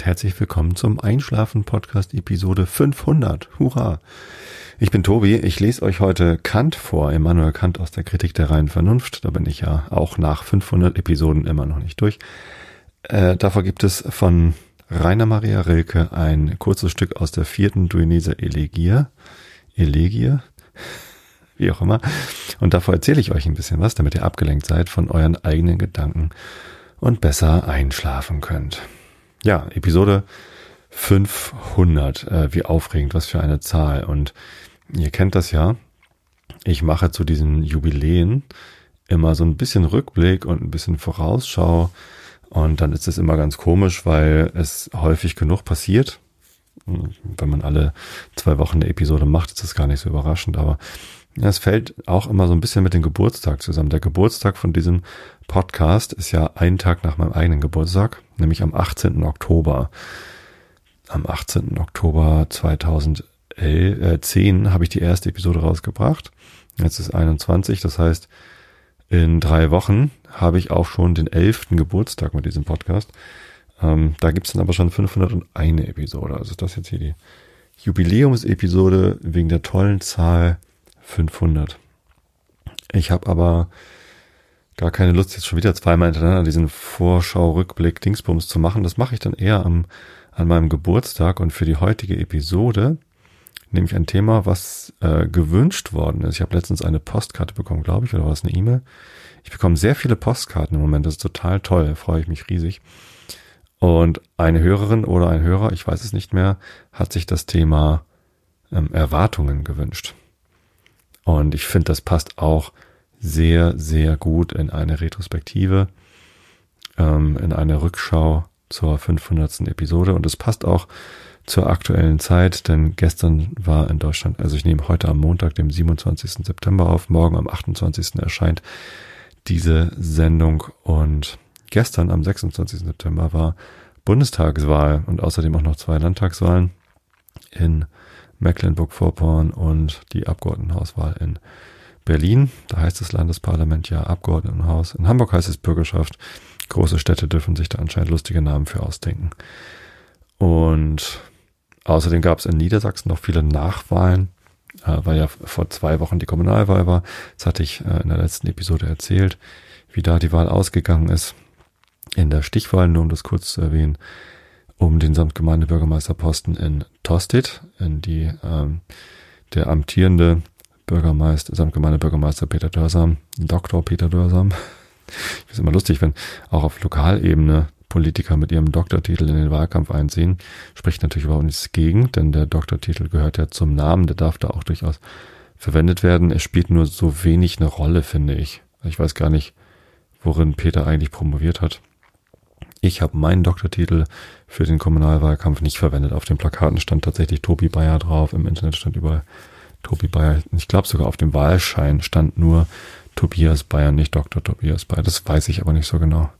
und herzlich willkommen zum Einschlafen Podcast Episode 500. Hurra! Ich bin Tobi, ich lese euch heute Kant vor, Immanuel Kant aus der Kritik der reinen Vernunft. Da bin ich ja auch nach 500 Episoden immer noch nicht durch. Äh, davor gibt es von Rainer Maria Rilke ein kurzes Stück aus der vierten Duineser Elegie. Elegie? Wie auch immer. Und davor erzähle ich euch ein bisschen was, damit ihr abgelenkt seid von euren eigenen Gedanken und besser einschlafen könnt. Ja, Episode 500. Äh, wie aufregend, was für eine Zahl. Und ihr kennt das ja. Ich mache zu diesen Jubiläen immer so ein bisschen Rückblick und ein bisschen Vorausschau. Und dann ist es immer ganz komisch, weil es häufig genug passiert. Wenn man alle zwei Wochen eine Episode macht, ist das gar nicht so überraschend. Aber es fällt auch immer so ein bisschen mit dem Geburtstag zusammen. Der Geburtstag von diesem Podcast ist ja ein Tag nach meinem eigenen Geburtstag, nämlich am 18. Oktober. Am 18. Oktober 2010 äh, habe ich die erste Episode rausgebracht. Jetzt ist 21, das heißt, in drei Wochen habe ich auch schon den elften Geburtstag mit diesem Podcast. Ähm, da gibt's dann aber schon 501 Episode. Also ist das jetzt hier die Jubiläumsepisode wegen der tollen Zahl 500. Ich habe aber gar keine Lust, jetzt schon wieder zweimal hintereinander diesen Vorschau-Rückblick Dingsbums zu machen. Das mache ich dann eher am, an meinem Geburtstag und für die heutige Episode nehme ich ein Thema, was äh, gewünscht worden ist. Ich habe letztens eine Postkarte bekommen, glaube ich, oder war es eine E-Mail? Ich bekomme sehr viele Postkarten im Moment, das ist total toll, da freue ich mich riesig. Und eine Hörerin oder ein Hörer, ich weiß es nicht mehr, hat sich das Thema ähm, Erwartungen gewünscht. Und ich finde, das passt auch sehr, sehr gut in eine Retrospektive, ähm, in eine Rückschau zur 500. Episode. Und es passt auch zur aktuellen Zeit, denn gestern war in Deutschland, also ich nehme heute am Montag, dem 27. September auf, morgen am 28. erscheint diese Sendung und gestern am 26. September war Bundestagswahl und außerdem auch noch zwei Landtagswahlen in Mecklenburg-Vorpommern und die Abgeordnetenhauswahl in Berlin. Da heißt das Landesparlament ja Abgeordnetenhaus. In Hamburg heißt es Bürgerschaft. Große Städte dürfen sich da anscheinend lustige Namen für ausdenken. Und außerdem gab es in Niedersachsen noch viele Nachwahlen, äh, weil ja vor zwei Wochen die Kommunalwahl war. Das hatte ich äh, in der letzten Episode erzählt, wie da die Wahl ausgegangen ist. In der Stichwahl, nur um das kurz zu erwähnen, um den Samtgemeindebürgermeisterposten in Tosted, in die ähm, der amtierende Bürgermeister, Samtgemeindebürgermeister Peter Dörsam, Dr. Peter Dörsam. Ich finde immer lustig, wenn auch auf Lokalebene Politiker mit ihrem Doktortitel in den Wahlkampf einziehen. Spricht natürlich überhaupt nichts gegen, denn der Doktortitel gehört ja zum Namen, der darf da auch durchaus verwendet werden. Er spielt nur so wenig eine Rolle, finde ich. Ich weiß gar nicht, worin Peter eigentlich promoviert hat. Ich habe meinen Doktortitel für den Kommunalwahlkampf nicht verwendet. Auf den Plakaten stand tatsächlich Tobi Bayer drauf. Im Internet stand überall Tobi Bayer. Ich glaube sogar auf dem Wahlschein stand nur Tobias Bayer, nicht Dr. Tobias Bayer. Das weiß ich aber nicht so genau.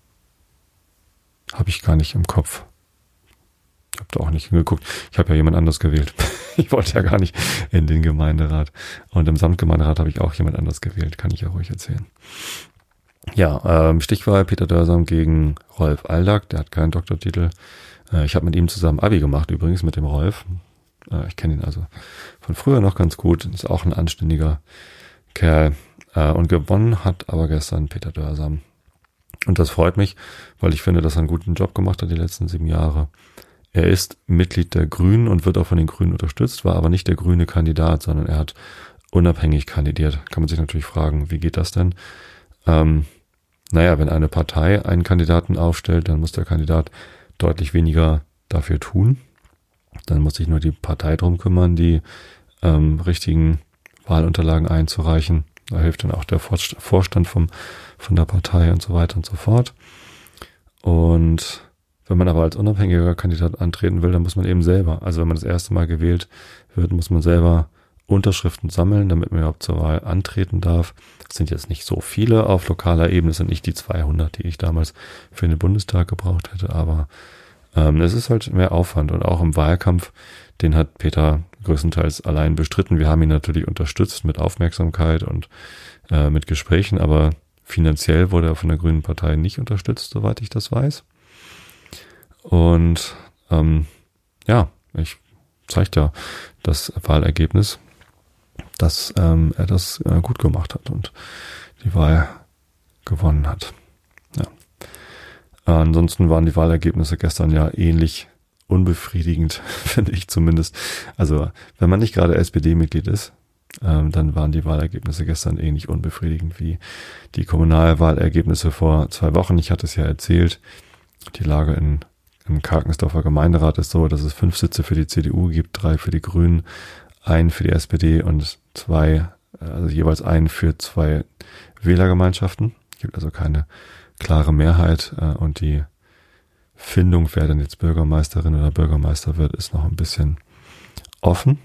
Habe ich gar nicht im Kopf. Ich habe da auch nicht hingeguckt. Ich habe ja jemand anders gewählt. ich wollte ja gar nicht in den Gemeinderat. Und im Samtgemeinderat habe ich auch jemand anders gewählt. Kann ich ja ruhig erzählen. Ja, ähm, Stichwahl Peter Dörsam gegen Rolf Aldag, der hat keinen Doktortitel. Äh, ich habe mit ihm zusammen Abi gemacht übrigens, mit dem Rolf. Äh, ich kenne ihn also von früher noch ganz gut. Ist auch ein anständiger Kerl. Äh, und gewonnen hat aber gestern Peter Dörsam. Und das freut mich, weil ich finde, dass er einen guten Job gemacht hat die letzten sieben Jahre. Er ist Mitglied der Grünen und wird auch von den Grünen unterstützt, war aber nicht der grüne Kandidat, sondern er hat unabhängig kandidiert. Kann man sich natürlich fragen, wie geht das denn? Ähm, naja, wenn eine Partei einen Kandidaten aufstellt, dann muss der Kandidat deutlich weniger dafür tun. Dann muss sich nur die Partei drum kümmern, die ähm, richtigen Wahlunterlagen einzureichen. Da hilft dann auch der Vorstand vom, von der Partei und so weiter und so fort. Und wenn man aber als unabhängiger Kandidat antreten will, dann muss man eben selber, also wenn man das erste Mal gewählt wird, muss man selber Unterschriften sammeln, damit man überhaupt zur Wahl antreten darf. Das sind jetzt nicht so viele auf lokaler Ebene, das sind nicht die 200, die ich damals für den Bundestag gebraucht hätte, aber ähm, es ist halt mehr Aufwand und auch im Wahlkampf, den hat Peter größtenteils allein bestritten. Wir haben ihn natürlich unterstützt mit Aufmerksamkeit und äh, mit Gesprächen, aber finanziell wurde er von der Grünen Partei nicht unterstützt, soweit ich das weiß. Und ähm, ja, ich zeigt ja das Wahlergebnis, dass ähm, er das äh, gut gemacht hat und die Wahl gewonnen hat. Ja. Ansonsten waren die Wahlergebnisse gestern ja ähnlich unbefriedigend, finde ich zumindest. Also wenn man nicht gerade SPD-Mitglied ist, ähm, dann waren die Wahlergebnisse gestern ähnlich unbefriedigend wie die Kommunalwahlergebnisse vor zwei Wochen. Ich hatte es ja erzählt, die Lage in, im Karkensdorfer Gemeinderat ist so, dass es fünf Sitze für die CDU gibt, drei für die Grünen, einen für die SPD und zwei, also jeweils einen für zwei Wählergemeinschaften. Gibt also keine klare Mehrheit äh, und die Findung, wer denn jetzt Bürgermeisterin oder Bürgermeister wird, ist noch ein bisschen offen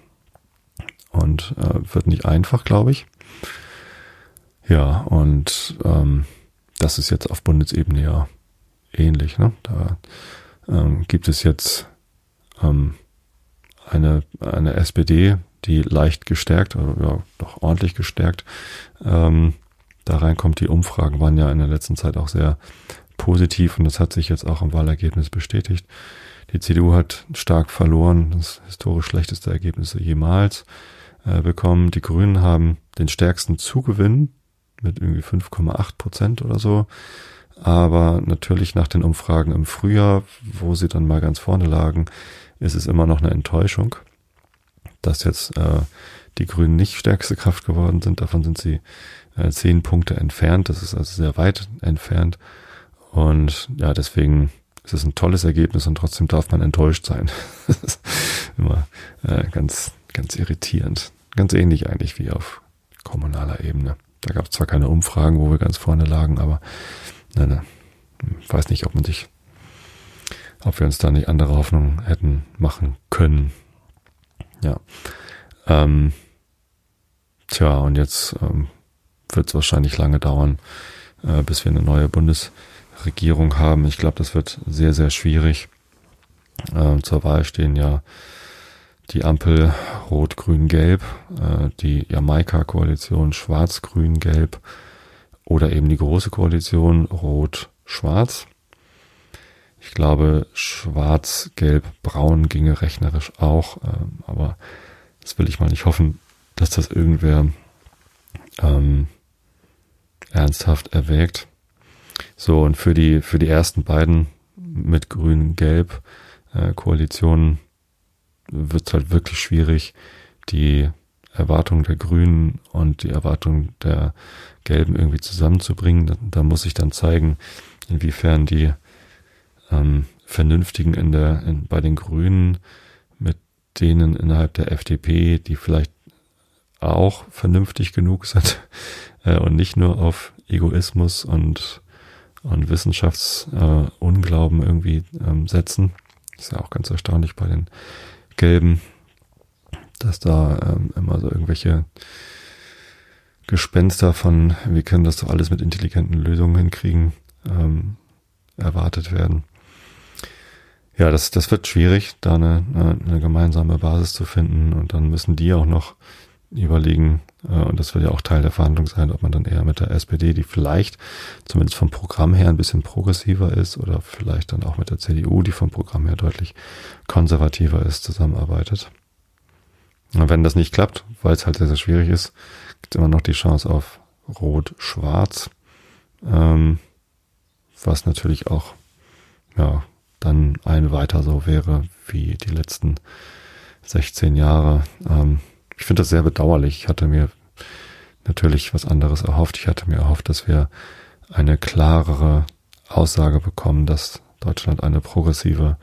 und äh, wird nicht einfach, glaube ich. Ja, und ähm, das ist jetzt auf Bundesebene ja ähnlich. Ne? Da ähm, gibt es jetzt ähm, eine, eine SPD, die leicht gestärkt, oder ja, doch ordentlich gestärkt, ähm, da reinkommt. Die Umfragen waren ja in der letzten Zeit auch sehr positiv und das hat sich jetzt auch im Wahlergebnis bestätigt. Die CDU hat stark verloren, das historisch schlechteste Ergebnisse jemals äh, bekommen. Die Grünen haben den stärksten Zugewinn mit irgendwie 5,8 Prozent oder so. Aber natürlich nach den Umfragen im Frühjahr, wo sie dann mal ganz vorne lagen, ist es immer noch eine Enttäuschung, dass jetzt äh, die Grünen nicht stärkste Kraft geworden sind. Davon sind sie äh, zehn Punkte entfernt. Das ist also sehr weit entfernt. Und ja, deswegen ist es ein tolles Ergebnis und trotzdem darf man enttäuscht sein. das ist immer äh, ganz, ganz irritierend. Ganz ähnlich eigentlich wie auf kommunaler Ebene. Da gab es zwar keine Umfragen, wo wir ganz vorne lagen, aber ne, ne, weiß nicht, ob man sich, ob wir uns da nicht andere Hoffnungen hätten machen können. Ja. Ähm, tja, und jetzt ähm, wird es wahrscheinlich lange dauern, äh, bis wir eine neue Bundes Regierung haben. Ich glaube, das wird sehr, sehr schwierig. Äh, zur Wahl stehen ja die Ampel Rot, Grün, Gelb, äh, die Jamaika-Koalition Schwarz, Grün, Gelb oder eben die große Koalition Rot, Schwarz. Ich glaube, Schwarz, Gelb, Braun ginge rechnerisch auch, äh, aber das will ich mal nicht hoffen, dass das irgendwer ähm, ernsthaft erwägt. So, und für die, für die ersten beiden mit Grün-Gelb äh, Koalitionen wird es halt wirklich schwierig, die Erwartungen der Grünen und die Erwartungen der Gelben irgendwie zusammenzubringen. Da, da muss ich dann zeigen, inwiefern die ähm, Vernünftigen in der, in, bei den Grünen mit denen innerhalb der FDP, die vielleicht auch vernünftig genug sind äh, und nicht nur auf Egoismus und und Wissenschaftsunglauben äh, irgendwie ähm, setzen. ist ja auch ganz erstaunlich bei den Gelben, dass da ähm, immer so irgendwelche Gespenster von, wir können das doch alles mit intelligenten Lösungen hinkriegen, ähm, erwartet werden. Ja, das, das wird schwierig, da eine, eine gemeinsame Basis zu finden und dann müssen die auch noch überlegen, äh, und das wird ja auch Teil der Verhandlung sein, ob man dann eher mit der SPD, die vielleicht zumindest vom Programm her ein bisschen progressiver ist, oder vielleicht dann auch mit der CDU, die vom Programm her deutlich konservativer ist, zusammenarbeitet. Und wenn das nicht klappt, weil es halt sehr, sehr schwierig ist, gibt es immer noch die Chance auf Rot-Schwarz, ähm, was natürlich auch ja dann ein weiter so wäre wie die letzten 16 Jahre. Ähm, ich finde das sehr bedauerlich. Ich hatte mir natürlich was anderes erhofft. Ich hatte mir erhofft, dass wir eine klarere Aussage bekommen, dass Deutschland eine progressive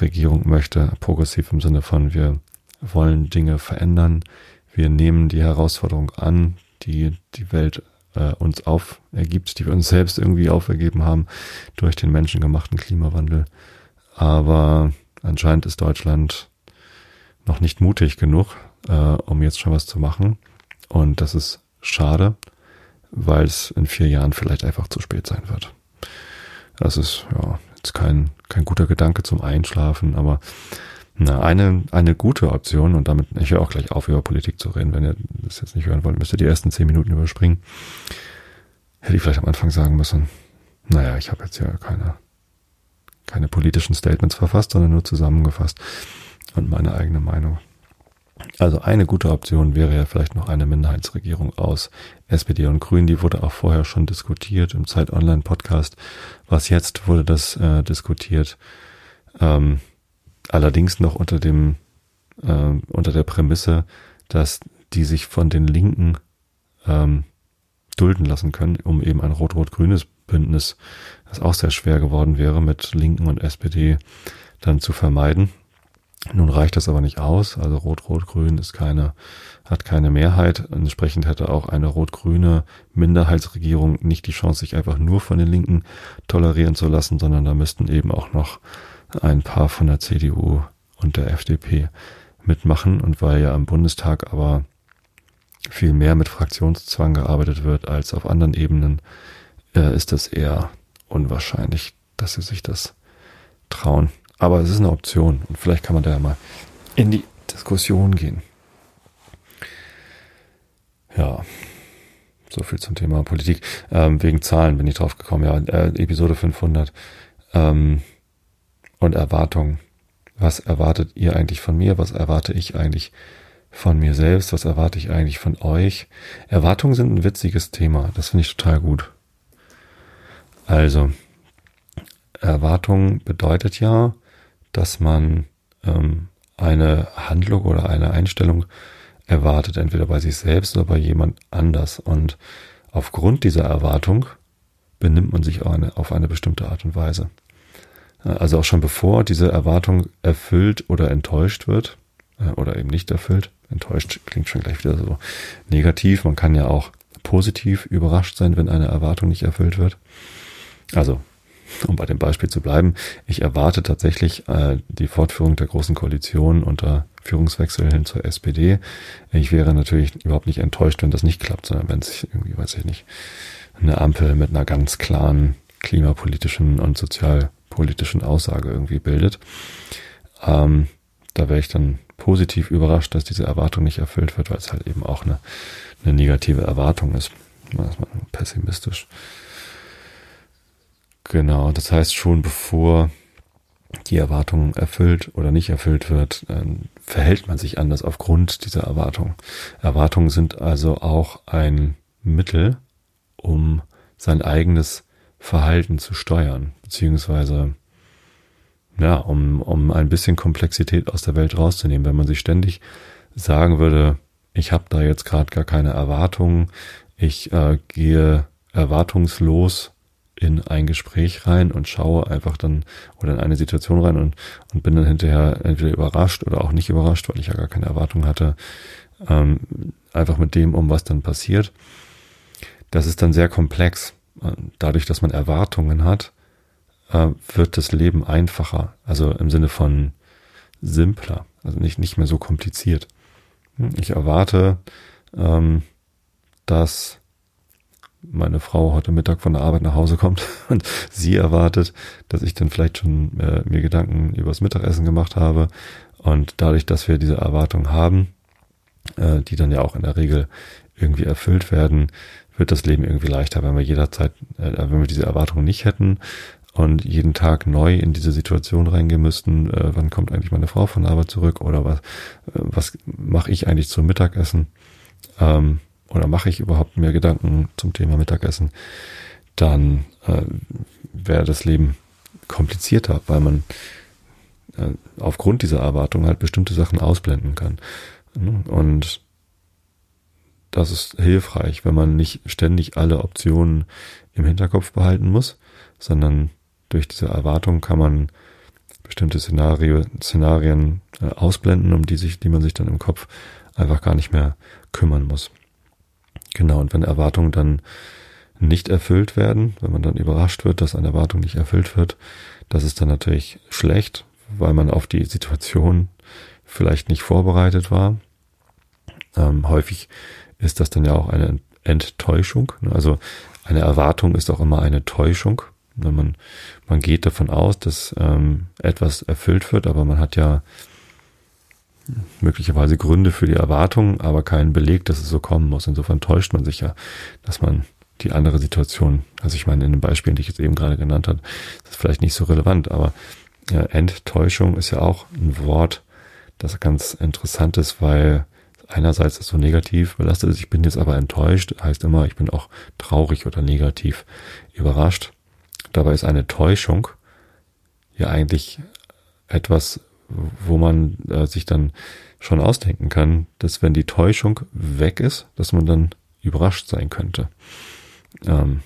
Regierung möchte. Progressiv im Sinne von, wir wollen Dinge verändern. Wir nehmen die Herausforderung an, die die Welt äh, uns aufergibt, die wir uns selbst irgendwie aufergeben haben durch den menschengemachten Klimawandel. Aber anscheinend ist Deutschland noch nicht mutig genug, äh, um jetzt schon was zu machen. Und das ist schade, weil es in vier Jahren vielleicht einfach zu spät sein wird. Das ist ja jetzt kein, kein guter Gedanke zum Einschlafen, aber na, eine, eine gute Option, und damit, ich höre auch gleich auf, über Politik zu reden. Wenn ihr das jetzt nicht hören wollt, müsst ihr die ersten zehn Minuten überspringen. Hätte ich vielleicht am Anfang sagen müssen, naja, ich habe jetzt ja keine, keine politischen Statements verfasst, sondern nur zusammengefasst und meine eigene Meinung. Also eine gute Option wäre ja vielleicht noch eine Minderheitsregierung aus SPD und Grünen. Die wurde auch vorher schon diskutiert im Zeit Online Podcast. Was jetzt wurde das äh, diskutiert. Ähm, allerdings noch unter dem äh, unter der Prämisse, dass die sich von den Linken ähm, dulden lassen können, um eben ein rot-rot-grünes Bündnis, das auch sehr schwer geworden wäre, mit Linken und SPD dann zu vermeiden. Nun reicht das aber nicht aus. Also Rot-Rot-Grün ist keine, hat keine Mehrheit. Entsprechend hätte auch eine rot-grüne Minderheitsregierung nicht die Chance, sich einfach nur von den Linken tolerieren zu lassen, sondern da müssten eben auch noch ein paar von der CDU und der FDP mitmachen. Und weil ja am Bundestag aber viel mehr mit Fraktionszwang gearbeitet wird als auf anderen Ebenen, äh, ist es eher unwahrscheinlich, dass sie sich das trauen. Aber es ist eine Option und vielleicht kann man da ja mal in die Diskussion gehen. Ja, so viel zum Thema Politik. Ähm, wegen Zahlen bin ich drauf gekommen. Ja, äh, Episode 500 ähm, und Erwartungen. Was erwartet ihr eigentlich von mir? Was erwarte ich eigentlich von mir selbst? Was erwarte ich eigentlich von euch? Erwartungen sind ein witziges Thema. Das finde ich total gut. Also, Erwartung bedeutet ja, dass man ähm, eine Handlung oder eine Einstellung erwartet, entweder bei sich selbst oder bei jemand anders. Und aufgrund dieser Erwartung benimmt man sich eine, auf eine bestimmte Art und Weise. Also auch schon bevor diese Erwartung erfüllt oder enttäuscht wird, äh, oder eben nicht erfüllt, enttäuscht klingt schon gleich wieder so negativ. Man kann ja auch positiv überrascht sein, wenn eine Erwartung nicht erfüllt wird. Also um bei dem Beispiel zu bleiben, ich erwarte tatsächlich äh, die Fortführung der großen Koalition unter Führungswechsel hin zur SPD. Ich wäre natürlich überhaupt nicht enttäuscht, wenn das nicht klappt, sondern wenn sich irgendwie, weiß ich nicht, eine Ampel mit einer ganz klaren klimapolitischen und sozialpolitischen Aussage irgendwie bildet. Ähm, da wäre ich dann positiv überrascht, dass diese Erwartung nicht erfüllt wird, weil es halt eben auch eine, eine negative Erwartung ist. pessimistisch. Genau, das heißt schon bevor die Erwartung erfüllt oder nicht erfüllt wird, verhält man sich anders aufgrund dieser Erwartung. Erwartungen sind also auch ein Mittel, um sein eigenes Verhalten zu steuern, beziehungsweise ja, um, um ein bisschen Komplexität aus der Welt rauszunehmen. Wenn man sich ständig sagen würde, ich habe da jetzt gerade gar keine Erwartungen, ich äh, gehe erwartungslos in ein Gespräch rein und schaue einfach dann oder in eine Situation rein und, und bin dann hinterher entweder überrascht oder auch nicht überrascht, weil ich ja gar keine Erwartung hatte, ähm, einfach mit dem um, was dann passiert. Das ist dann sehr komplex. Dadurch, dass man Erwartungen hat, äh, wird das Leben einfacher. Also im Sinne von simpler, also nicht, nicht mehr so kompliziert. Ich erwarte, ähm, dass meine Frau heute Mittag von der Arbeit nach Hause kommt und sie erwartet, dass ich dann vielleicht schon äh, mir Gedanken übers Mittagessen gemacht habe. Und dadurch, dass wir diese Erwartung haben, äh, die dann ja auch in der Regel irgendwie erfüllt werden, wird das Leben irgendwie leichter, wenn wir jederzeit, wenn wir diese Erwartungen nicht hätten und jeden Tag neu in diese Situation reingehen müssten, äh, wann kommt eigentlich meine Frau von Arbeit zurück oder was, äh, was mache ich eigentlich zum Mittagessen? Ähm, oder mache ich überhaupt mehr Gedanken zum Thema Mittagessen, dann äh, wäre das Leben komplizierter, weil man äh, aufgrund dieser Erwartung halt bestimmte Sachen ausblenden kann. Und das ist hilfreich, wenn man nicht ständig alle Optionen im Hinterkopf behalten muss, sondern durch diese Erwartung kann man bestimmte Szenario, Szenarien äh, ausblenden, um die sich, die man sich dann im Kopf einfach gar nicht mehr kümmern muss. Genau, und wenn Erwartungen dann nicht erfüllt werden, wenn man dann überrascht wird, dass eine Erwartung nicht erfüllt wird, das ist dann natürlich schlecht, weil man auf die Situation vielleicht nicht vorbereitet war. Ähm, häufig ist das dann ja auch eine Enttäuschung. Also eine Erwartung ist auch immer eine Täuschung. Man, man geht davon aus, dass ähm, etwas erfüllt wird, aber man hat ja möglicherweise Gründe für die Erwartung, aber keinen Beleg, dass es so kommen muss. Insofern täuscht man sich ja, dass man die andere Situation. Also ich meine, in den Beispielen, die ich jetzt eben gerade genannt habe, ist vielleicht nicht so relevant, aber ja, Enttäuschung ist ja auch ein Wort, das ganz interessant ist, weil einerseits ist so negativ belastet ist, ich bin jetzt aber enttäuscht, heißt immer, ich bin auch traurig oder negativ überrascht. Dabei ist eine Täuschung ja eigentlich etwas, wo man äh, sich dann schon ausdenken kann, dass wenn die Täuschung weg ist, dass man dann überrascht sein könnte. Ähm,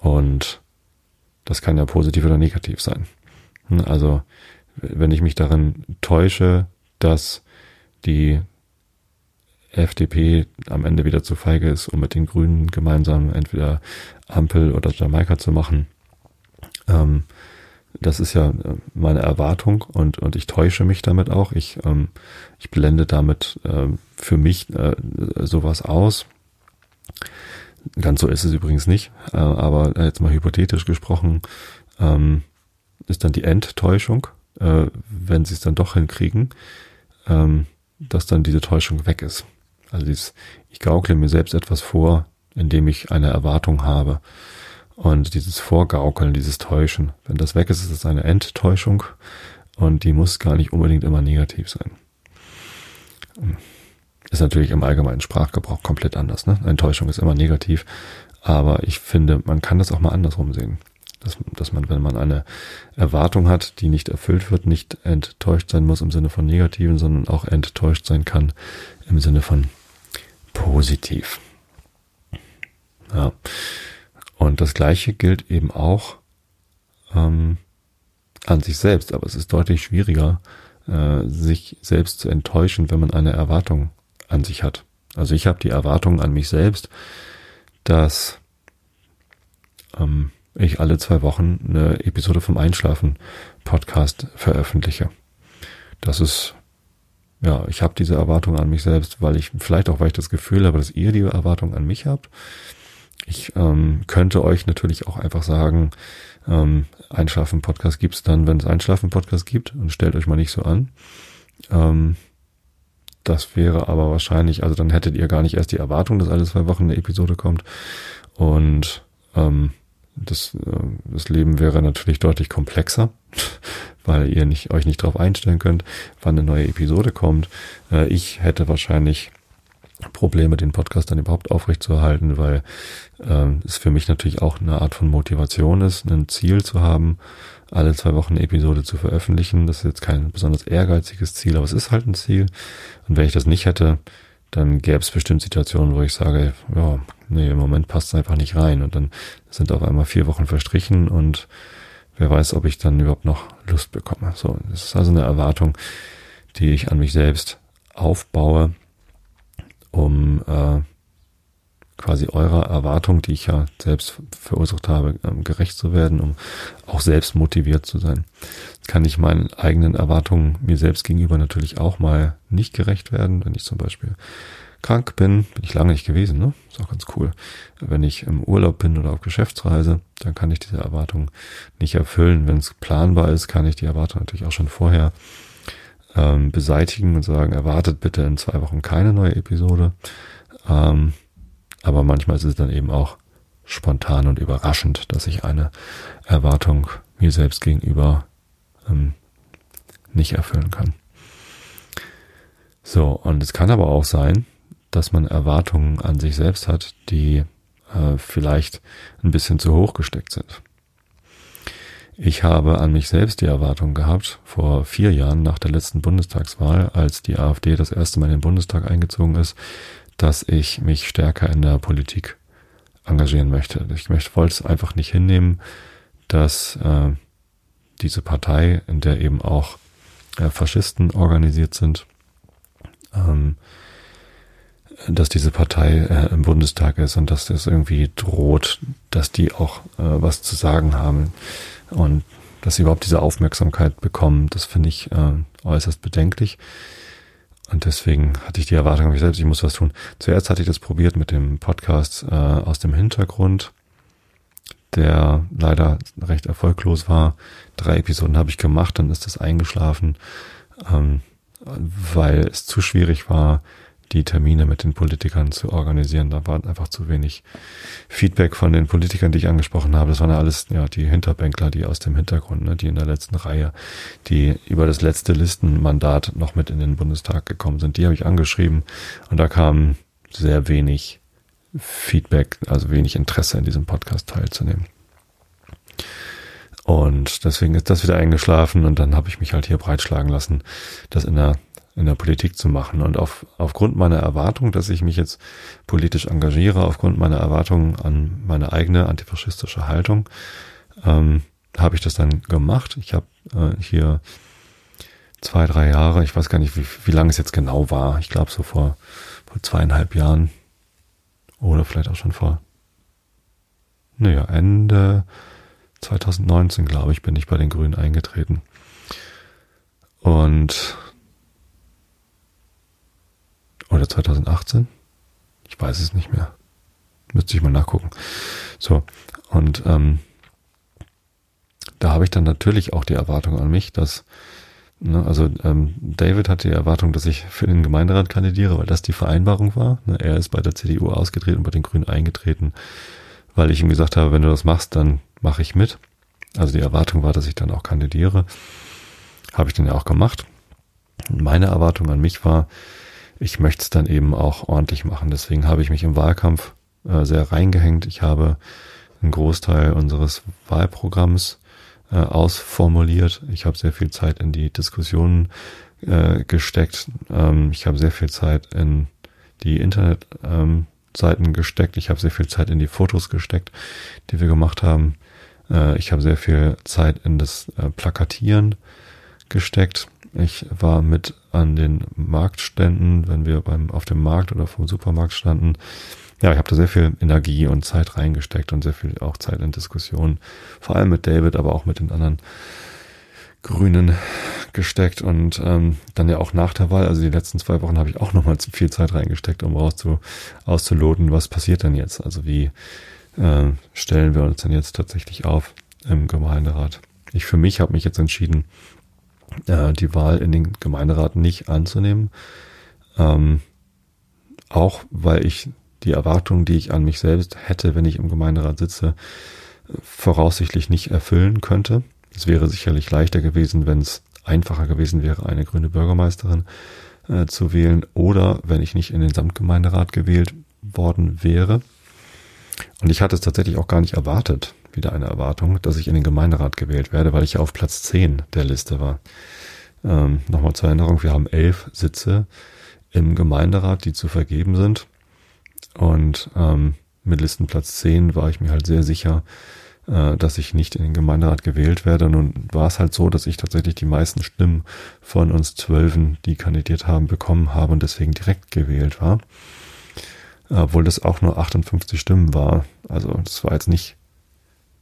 und das kann ja positiv oder negativ sein. Hm, also wenn ich mich darin täusche, dass die FDP am Ende wieder zu feige ist, um mit den Grünen gemeinsam entweder Ampel oder Jamaika zu machen. Ähm, das ist ja äh, meine Erwartung und, und ich täusche mich damit auch. Ich, ähm, ich blende damit äh, für mich äh, sowas aus. Ganz so ist es übrigens nicht, äh, aber jetzt mal hypothetisch gesprochen, ähm, ist dann die Enttäuschung, äh, wenn sie es dann doch hinkriegen, ähm, dass dann diese Täuschung weg ist. Also dieses, ich gaukle mir selbst etwas vor, indem ich eine Erwartung habe. Und dieses Vorgaukeln, dieses Täuschen, wenn das weg ist, ist es eine Enttäuschung und die muss gar nicht unbedingt immer negativ sein. Ist natürlich im allgemeinen Sprachgebrauch komplett anders. Ne? Enttäuschung ist immer negativ, aber ich finde, man kann das auch mal andersrum sehen. Dass, dass man, wenn man eine Erwartung hat, die nicht erfüllt wird, nicht enttäuscht sein muss im Sinne von negativen, sondern auch enttäuscht sein kann im Sinne von positiv. Ja. Und das Gleiche gilt eben auch ähm, an sich selbst, aber es ist deutlich schwieriger, äh, sich selbst zu enttäuschen, wenn man eine Erwartung an sich hat. Also ich habe die Erwartung an mich selbst, dass ähm, ich alle zwei Wochen eine Episode vom Einschlafen Podcast veröffentliche. Das ist ja, ich habe diese Erwartung an mich selbst, weil ich vielleicht auch, weil ich das Gefühl habe, dass ihr die Erwartung an mich habt. Ich ähm, könnte euch natürlich auch einfach sagen, ähm, Einschlafen-Podcast gibt's dann, wenn es Einschlafen-Podcast gibt und stellt euch mal nicht so an. Ähm, das wäre aber wahrscheinlich, also dann hättet ihr gar nicht erst die Erwartung, dass alle zwei Wochen eine Episode kommt. Und ähm, das, äh, das Leben wäre natürlich deutlich komplexer, weil ihr nicht, euch nicht darauf einstellen könnt, wann eine neue Episode kommt. Äh, ich hätte wahrscheinlich Probleme, den Podcast dann überhaupt aufrechtzuerhalten, weil äh, es für mich natürlich auch eine Art von Motivation ist, ein Ziel zu haben, alle zwei Wochen eine Episode zu veröffentlichen. Das ist jetzt kein besonders ehrgeiziges Ziel, aber es ist halt ein Ziel. Und wenn ich das nicht hätte, dann gäbe es bestimmt Situationen, wo ich sage, ja, nee, im Moment passt es einfach nicht rein. Und dann sind auf einmal vier Wochen verstrichen und wer weiß, ob ich dann überhaupt noch Lust bekomme. So, das ist also eine Erwartung, die ich an mich selbst aufbaue, um äh, quasi eurer Erwartung, die ich ja selbst verursacht habe, ähm, gerecht zu werden, um auch selbst motiviert zu sein. Kann ich meinen eigenen Erwartungen mir selbst gegenüber natürlich auch mal nicht gerecht werden, wenn ich zum Beispiel krank bin, bin ich lange nicht gewesen, ne? Ist auch ganz cool. Wenn ich im Urlaub bin oder auf Geschäftsreise, dann kann ich diese Erwartung nicht erfüllen. Wenn es planbar ist, kann ich die Erwartung natürlich auch schon vorher ähm, beseitigen und sagen, erwartet bitte in zwei Wochen keine neue Episode. Ähm, aber manchmal ist es dann eben auch spontan und überraschend, dass ich eine Erwartung mir selbst gegenüber ähm, nicht erfüllen kann. So, und es kann aber auch sein, dass man Erwartungen an sich selbst hat, die äh, vielleicht ein bisschen zu hoch gesteckt sind. Ich habe an mich selbst die Erwartung gehabt, vor vier Jahren nach der letzten Bundestagswahl, als die AfD das erste Mal in den Bundestag eingezogen ist, dass ich mich stärker in der Politik engagieren möchte. Ich möchte, wollte es einfach nicht hinnehmen, dass äh, diese Partei, in der eben auch äh, Faschisten organisiert sind, ähm, dass diese Partei äh, im Bundestag ist und dass es irgendwie droht, dass die auch äh, was zu sagen haben und dass sie überhaupt diese Aufmerksamkeit bekommen. Das finde ich äh, äußerst bedenklich. Und deswegen hatte ich die Erwartung ich selbst, ich muss was tun. Zuerst hatte ich das probiert mit dem Podcast äh, aus dem Hintergrund, der leider recht erfolglos war. Drei Episoden habe ich gemacht, dann ist das eingeschlafen, ähm, weil es zu schwierig war, die Termine mit den Politikern zu organisieren. Da war einfach zu wenig Feedback von den Politikern, die ich angesprochen habe. Das waren ja alles ja die Hinterbänkler, die aus dem Hintergrund, ne, die in der letzten Reihe, die über das letzte Listenmandat noch mit in den Bundestag gekommen sind. Die habe ich angeschrieben und da kam sehr wenig Feedback, also wenig Interesse in diesem Podcast teilzunehmen. Und deswegen ist das wieder eingeschlafen und dann habe ich mich halt hier breitschlagen lassen, das in der, in der Politik zu machen. Und auf, aufgrund meiner Erwartung, dass ich mich jetzt politisch engagiere, aufgrund meiner Erwartung an meine eigene antifaschistische Haltung, ähm, habe ich das dann gemacht. Ich habe äh, hier zwei, drei Jahre, ich weiß gar nicht, wie, wie lange es jetzt genau war. Ich glaube so vor, vor zweieinhalb Jahren oder vielleicht auch schon vor, naja, Ende 2019, glaube ich, bin ich bei den Grünen eingetreten. Und oder 2018? Ich weiß es nicht mehr. Müsste ich mal nachgucken. So, und ähm, da habe ich dann natürlich auch die Erwartung an mich, dass, ne, also ähm, David hat die Erwartung, dass ich für den Gemeinderat kandidiere, weil das die Vereinbarung war. Ne, er ist bei der CDU ausgetreten und bei den Grünen eingetreten, weil ich ihm gesagt habe, wenn du das machst, dann mache ich mit. Also die Erwartung war, dass ich dann auch kandidiere. Habe ich dann ja auch gemacht. Meine Erwartung an mich war, ich möchte es dann eben auch ordentlich machen. Deswegen habe ich mich im Wahlkampf äh, sehr reingehängt. Ich habe einen Großteil unseres Wahlprogramms äh, ausformuliert. Ich habe sehr viel Zeit in die Diskussionen äh, gesteckt. Ähm, ich habe sehr viel Zeit in die Internetseiten ähm, gesteckt. Ich habe sehr viel Zeit in die Fotos gesteckt, die wir gemacht haben. Äh, ich habe sehr viel Zeit in das äh, Plakatieren gesteckt. Ich war mit an den Marktständen, wenn wir beim auf dem Markt oder vom Supermarkt standen. Ja, ich habe da sehr viel Energie und Zeit reingesteckt und sehr viel auch Zeit in Diskussionen, vor allem mit David, aber auch mit den anderen Grünen gesteckt und ähm, dann ja auch nach der Wahl, also die letzten zwei Wochen habe ich auch nochmal zu viel Zeit reingesteckt, um rauszu, auszuloten, was passiert denn jetzt? Also wie äh, stellen wir uns denn jetzt tatsächlich auf im Gemeinderat. Ich für mich habe mich jetzt entschieden, äh, die Wahl in den Gemeinderat nicht anzunehmen. Ähm, auch weil ich die Erwartungen, die ich an mich selbst hätte, wenn ich im Gemeinderat sitze, voraussichtlich nicht erfüllen könnte. Es wäre sicherlich leichter gewesen, wenn es einfacher gewesen wäre, eine grüne Bürgermeisterin äh, zu wählen oder wenn ich nicht in den Samtgemeinderat gewählt worden wäre. Und ich hatte es tatsächlich auch gar nicht erwartet, wieder eine Erwartung, dass ich in den Gemeinderat gewählt werde, weil ich ja auf Platz 10 der Liste war. Ähm, Nochmal zur Erinnerung, wir haben elf Sitze im Gemeinderat, die zu vergeben sind. Und ähm, mit Listenplatz 10 war ich mir halt sehr sicher, äh, dass ich nicht in den Gemeinderat gewählt werde. Nun war es halt so, dass ich tatsächlich die meisten Stimmen von uns Zwölfen, die kandidiert haben, bekommen habe und deswegen direkt gewählt war obwohl das auch nur 58 Stimmen war. Also das war jetzt nicht,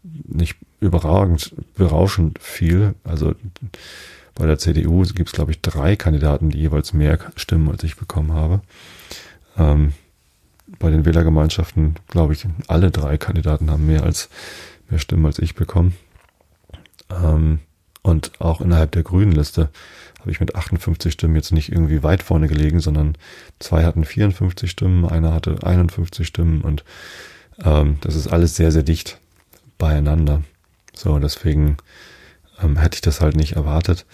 nicht überragend, berauschend viel. Also bei der CDU gibt es, glaube ich, drei Kandidaten, die jeweils mehr Stimmen als ich bekommen habe. Ähm, bei den Wählergemeinschaften, glaube ich, alle drei Kandidaten haben mehr als mehr Stimmen als ich bekommen. Ähm, und auch innerhalb der grünen Liste habe ich mit 58 Stimmen jetzt nicht irgendwie weit vorne gelegen, sondern zwei hatten 54 Stimmen, einer hatte 51 Stimmen und ähm, das ist alles sehr, sehr dicht beieinander. So, deswegen ähm, hätte ich das halt nicht erwartet.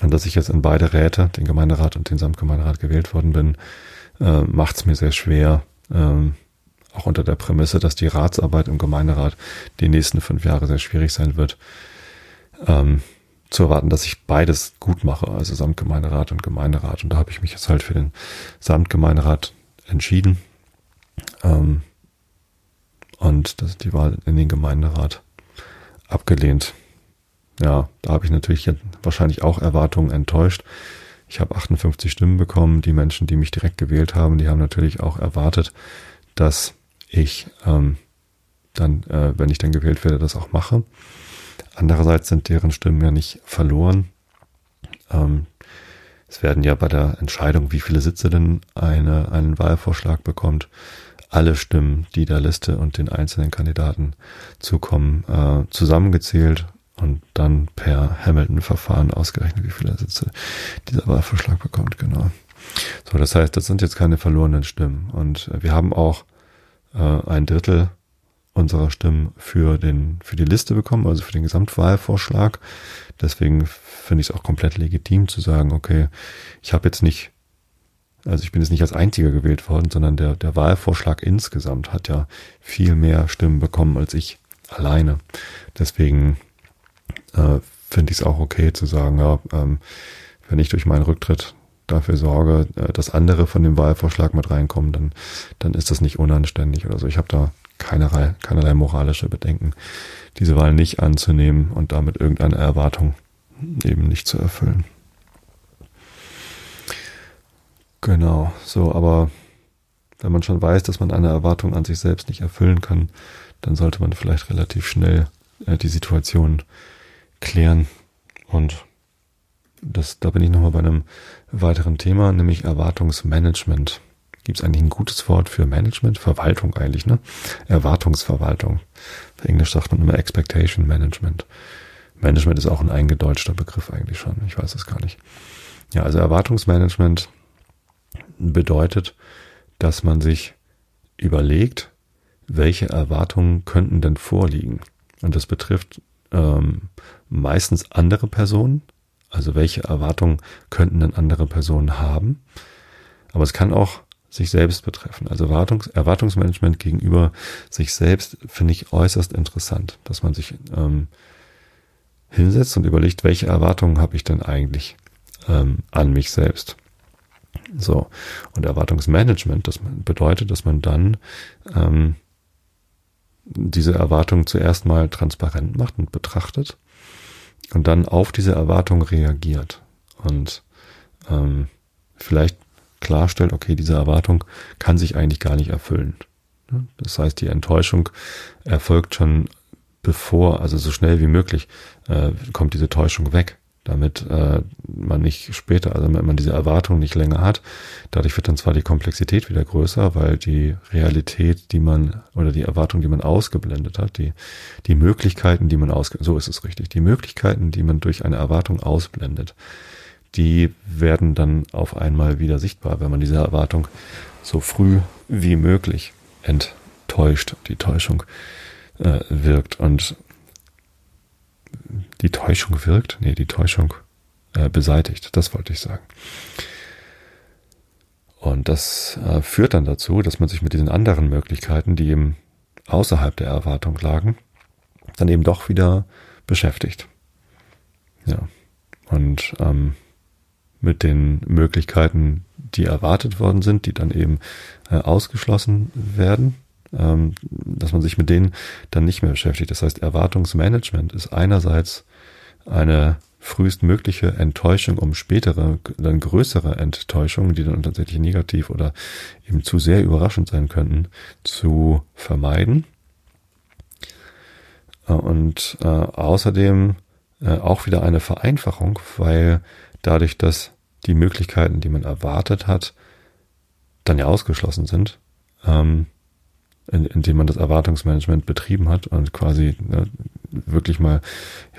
Und dass ich jetzt in beide Räte, den Gemeinderat und den Samtgemeinderat gewählt worden bin, äh, macht es mir sehr schwer, ähm, auch unter der Prämisse, dass die Ratsarbeit im Gemeinderat die nächsten fünf Jahre sehr schwierig sein wird. Ähm, zu erwarten, dass ich beides gut mache, also Samtgemeinderat und Gemeinderat. Und da habe ich mich jetzt halt für den Samtgemeinderat entschieden. Ähm, und das, die Wahl in den Gemeinderat abgelehnt. Ja, da habe ich natürlich wahrscheinlich auch Erwartungen enttäuscht. Ich habe 58 Stimmen bekommen. Die Menschen, die mich direkt gewählt haben, die haben natürlich auch erwartet, dass ich ähm, dann, äh, wenn ich dann gewählt werde, das auch mache. Andererseits sind deren Stimmen ja nicht verloren. Ähm, es werden ja bei der Entscheidung, wie viele Sitze denn eine, einen Wahlvorschlag bekommt, alle Stimmen, die der Liste und den einzelnen Kandidaten zukommen, äh, zusammengezählt und dann per Hamilton-Verfahren ausgerechnet, wie viele Sitze dieser Wahlvorschlag bekommt, genau. So, das heißt, das sind jetzt keine verlorenen Stimmen. Und wir haben auch äh, ein Drittel unserer Stimmen für den für die Liste bekommen, also für den Gesamtwahlvorschlag. Deswegen finde ich es auch komplett legitim zu sagen, okay, ich habe jetzt nicht, also ich bin jetzt nicht als einziger gewählt worden, sondern der der Wahlvorschlag insgesamt hat ja viel mehr Stimmen bekommen als ich alleine. Deswegen äh, finde ich es auch okay zu sagen, ja, ähm, wenn ich durch meinen Rücktritt dafür sorge, äh, dass andere von dem Wahlvorschlag mit reinkommen, dann, dann ist das nicht unanständig oder so. Ich habe da keinerlei, keinerlei moralische Bedenken, diese Wahl nicht anzunehmen und damit irgendeine Erwartung eben nicht zu erfüllen. Genau, so, aber wenn man schon weiß, dass man eine Erwartung an sich selbst nicht erfüllen kann, dann sollte man vielleicht relativ schnell äh, die Situation klären. Und das, da bin ich nochmal bei einem weiteren Thema, nämlich Erwartungsmanagement. Gibt es eigentlich ein gutes Wort für Management? Verwaltung eigentlich, ne? Erwartungsverwaltung. Auf Englisch sagt man immer Expectation Management. Management ist auch ein eingedeutschter Begriff eigentlich schon. Ich weiß es gar nicht. Ja, also Erwartungsmanagement bedeutet, dass man sich überlegt, welche Erwartungen könnten denn vorliegen. Und das betrifft ähm, meistens andere Personen. Also welche Erwartungen könnten denn andere Personen haben? Aber es kann auch sich selbst betreffen. Also Erwartungs Erwartungsmanagement gegenüber sich selbst finde ich äußerst interessant, dass man sich ähm, hinsetzt und überlegt, welche Erwartungen habe ich denn eigentlich ähm, an mich selbst. So, und Erwartungsmanagement, das bedeutet, dass man dann ähm, diese Erwartung zuerst mal transparent macht und betrachtet und dann auf diese Erwartung reagiert und ähm, vielleicht klarstellt, okay, diese Erwartung kann sich eigentlich gar nicht erfüllen. Das heißt, die Enttäuschung erfolgt schon bevor, also so schnell wie möglich, äh, kommt diese Täuschung weg damit äh, man nicht später, also wenn man diese Erwartung nicht länger hat, dadurch wird dann zwar die Komplexität wieder größer, weil die Realität, die man oder die Erwartung, die man ausgeblendet hat, die die Möglichkeiten, die man aus so ist es richtig, die Möglichkeiten, die man durch eine Erwartung ausblendet, die werden dann auf einmal wieder sichtbar, wenn man diese Erwartung so früh wie möglich enttäuscht, die Täuschung äh, wirkt. Und die Täuschung wirkt? Nee, die Täuschung äh, beseitigt, das wollte ich sagen. Und das äh, führt dann dazu, dass man sich mit diesen anderen Möglichkeiten, die eben außerhalb der Erwartung lagen, dann eben doch wieder beschäftigt. Ja. Und ähm, mit den Möglichkeiten, die erwartet worden sind, die dann eben äh, ausgeschlossen werden, ähm, dass man sich mit denen dann nicht mehr beschäftigt. Das heißt, Erwartungsmanagement ist einerseits eine frühestmögliche Enttäuschung um spätere, dann größere Enttäuschungen, die dann tatsächlich negativ oder eben zu sehr überraschend sein könnten, zu vermeiden. Äh, und äh, außerdem äh, auch wieder eine Vereinfachung, weil dadurch, dass die Möglichkeiten, die man erwartet hat, dann ja ausgeschlossen sind, ähm, in, indem man das Erwartungsmanagement betrieben hat und quasi ne, wirklich mal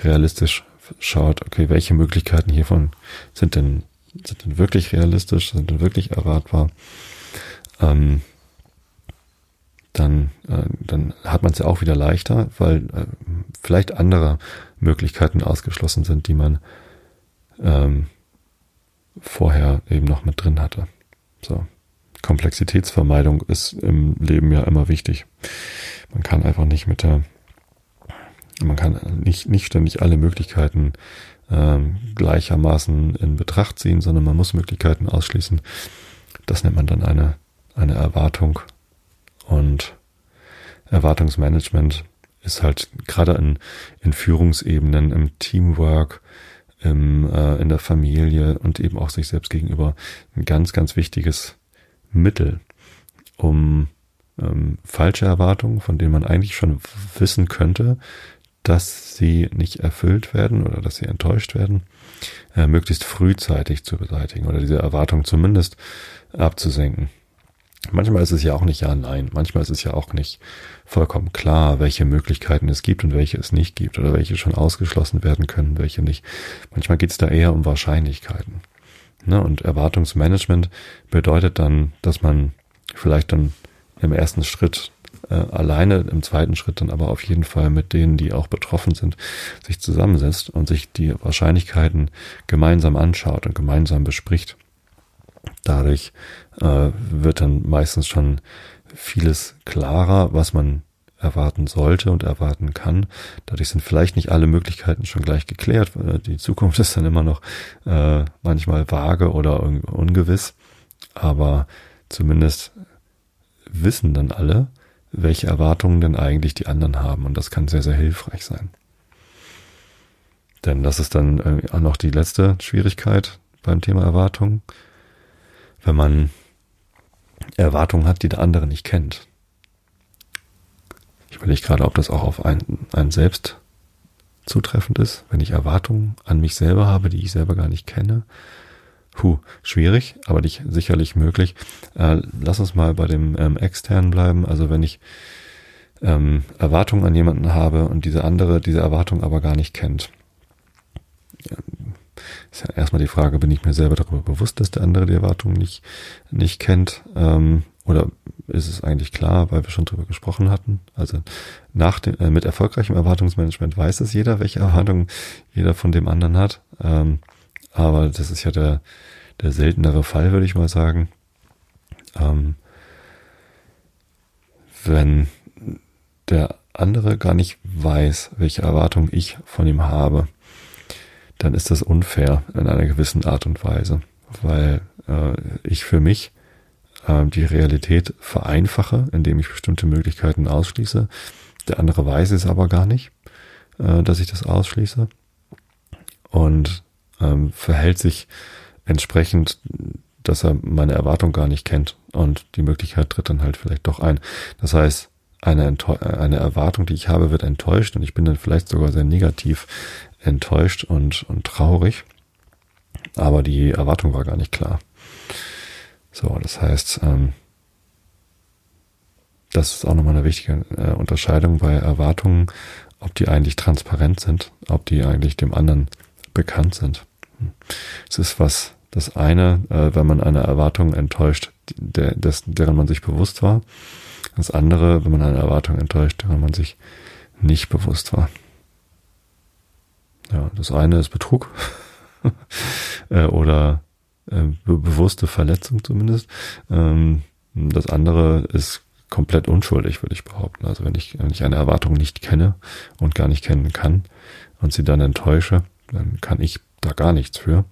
realistisch schaut, okay, welche Möglichkeiten hiervon sind denn, sind denn wirklich realistisch, sind denn wirklich erwartbar, ähm, dann, äh, dann hat man es ja auch wieder leichter, weil äh, vielleicht andere Möglichkeiten ausgeschlossen sind, die man ähm, vorher eben noch mit drin hatte. So. Komplexitätsvermeidung ist im Leben ja immer wichtig. Man kann einfach nicht mit der man kann nicht, nicht ständig alle Möglichkeiten ähm, gleichermaßen in Betracht ziehen, sondern man muss Möglichkeiten ausschließen. Das nennt man dann eine, eine Erwartung. Und Erwartungsmanagement ist halt gerade in, in Führungsebenen, im Teamwork, im, äh, in der Familie und eben auch sich selbst gegenüber ein ganz, ganz wichtiges Mittel, um ähm, falsche Erwartungen, von denen man eigentlich schon wissen könnte, dass sie nicht erfüllt werden oder dass sie enttäuscht werden, äh, möglichst frühzeitig zu beseitigen oder diese Erwartung zumindest abzusenken. Manchmal ist es ja auch nicht ja, nein. Manchmal ist es ja auch nicht vollkommen klar, welche Möglichkeiten es gibt und welche es nicht gibt oder welche schon ausgeschlossen werden können, welche nicht. Manchmal geht es da eher um Wahrscheinlichkeiten. Ne? Und Erwartungsmanagement bedeutet dann, dass man vielleicht dann im ersten Schritt äh, alleine, im zweiten Schritt dann aber auf jeden Fall mit denen, die auch betroffen sind, sich zusammensetzt und sich die Wahrscheinlichkeiten gemeinsam anschaut und gemeinsam bespricht. Dadurch äh, wird dann meistens schon vieles klarer, was man erwarten sollte und erwarten kann. Dadurch sind vielleicht nicht alle Möglichkeiten schon gleich geklärt. Die Zukunft ist dann immer noch äh, manchmal vage oder ungewiss, aber zumindest wissen dann alle, welche Erwartungen denn eigentlich die anderen haben und das kann sehr, sehr hilfreich sein. Denn das ist dann auch noch die letzte Schwierigkeit beim Thema Erwartungen. Wenn man Erwartungen hat, die der andere nicht kennt, ich überlege gerade, ob das auch auf einen, einen selbst zutreffend ist, wenn ich Erwartungen an mich selber habe, die ich selber gar nicht kenne. Puh, schwierig, aber nicht sicherlich möglich. Äh, lass uns mal bei dem ähm, externen bleiben. Also wenn ich ähm, Erwartungen an jemanden habe und diese andere diese Erwartung aber gar nicht kennt. Ist ja erstmal die Frage, bin ich mir selber darüber bewusst, dass der andere die Erwartungen nicht, nicht kennt? Ähm, oder ist es eigentlich klar, weil wir schon drüber gesprochen hatten? Also nach dem, äh, mit erfolgreichem Erwartungsmanagement weiß es jeder, welche Erwartungen jeder von dem anderen hat. Ähm, aber das ist ja der, der seltenere Fall, würde ich mal sagen. Ähm, wenn der andere gar nicht weiß, welche Erwartungen ich von ihm habe, dann ist das unfair in einer gewissen Art und Weise, weil äh, ich für mich äh, die Realität vereinfache, indem ich bestimmte Möglichkeiten ausschließe. Der andere weiß es aber gar nicht, äh, dass ich das ausschließe und ähm, verhält sich entsprechend, dass er meine Erwartung gar nicht kennt und die Möglichkeit tritt dann halt vielleicht doch ein. Das heißt, eine, eine Erwartung, die ich habe, wird enttäuscht und ich bin dann vielleicht sogar sehr negativ enttäuscht und, und traurig. Aber die Erwartung war gar nicht klar. So, das heißt, ähm, das ist auch nochmal eine wichtige äh, Unterscheidung bei Erwartungen, ob die eigentlich transparent sind, ob die eigentlich dem anderen bekannt sind. Es ist was, das eine, äh, wenn man eine Erwartung enttäuscht, der, des, deren man sich bewusst war. Das andere, wenn man eine Erwartung enttäuscht, deren man sich nicht bewusst war. Ja, das eine ist Betrug äh, oder äh, be bewusste Verletzung zumindest. Ähm, das andere ist komplett unschuldig, würde ich behaupten. Also wenn ich, wenn ich eine Erwartung nicht kenne und gar nicht kennen kann und sie dann enttäusche, dann kann ich da gar nichts für.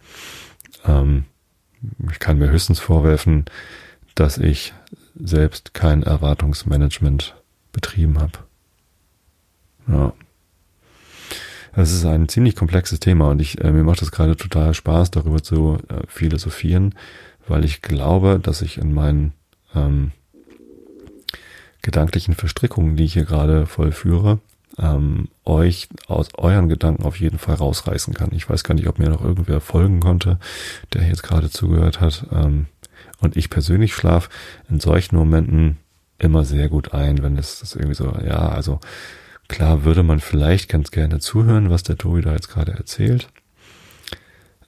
Ähm, ich kann mir höchstens vorwerfen, dass ich selbst kein Erwartungsmanagement betrieben habe. Ja. Es ist ein ziemlich komplexes Thema und ich, äh, mir macht es gerade total Spaß, darüber zu äh, philosophieren, weil ich glaube, dass ich in meinen ähm, gedanklichen Verstrickungen, die ich hier gerade vollführe, ähm, euch aus euren Gedanken auf jeden Fall rausreißen kann. Ich weiß gar nicht, ob mir noch irgendwer folgen konnte, der jetzt gerade zugehört hat. Ähm, und ich persönlich schlaf in solchen Momenten immer sehr gut ein, wenn es das irgendwie so, ja, also Klar würde man vielleicht ganz gerne zuhören, was der Tobi da jetzt gerade erzählt.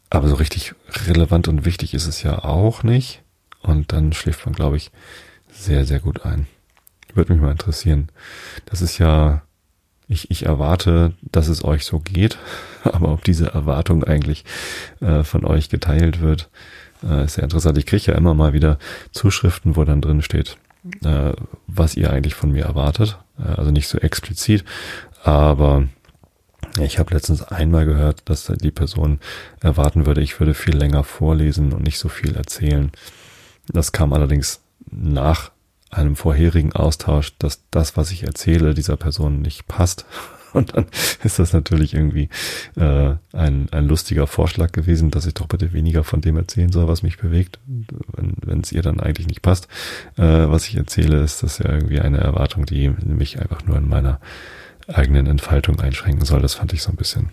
Aber so richtig relevant und wichtig ist es ja auch nicht. Und dann schläft man, glaube ich, sehr, sehr gut ein. Würde mich mal interessieren. Das ist ja, ich, ich erwarte, dass es euch so geht. Aber ob diese Erwartung eigentlich äh, von euch geteilt wird, äh, ist sehr interessant. Ich kriege ja immer mal wieder Zuschriften, wo dann drin steht, äh, was ihr eigentlich von mir erwartet. Äh, also nicht so explizit, aber ich habe letztens einmal gehört, dass die Person erwarten würde, ich würde viel länger vorlesen und nicht so viel erzählen. Das kam allerdings nach einem vorherigen Austausch, dass das, was ich erzähle, dieser Person nicht passt. Und dann ist das natürlich irgendwie äh, ein, ein lustiger Vorschlag gewesen, dass ich doch bitte weniger von dem erzählen soll, was mich bewegt. Wenn es ihr dann eigentlich nicht passt, äh, was ich erzähle, ist das ja irgendwie eine Erwartung, die mich einfach nur in meiner eigenen Entfaltung einschränken soll. Das fand ich so ein bisschen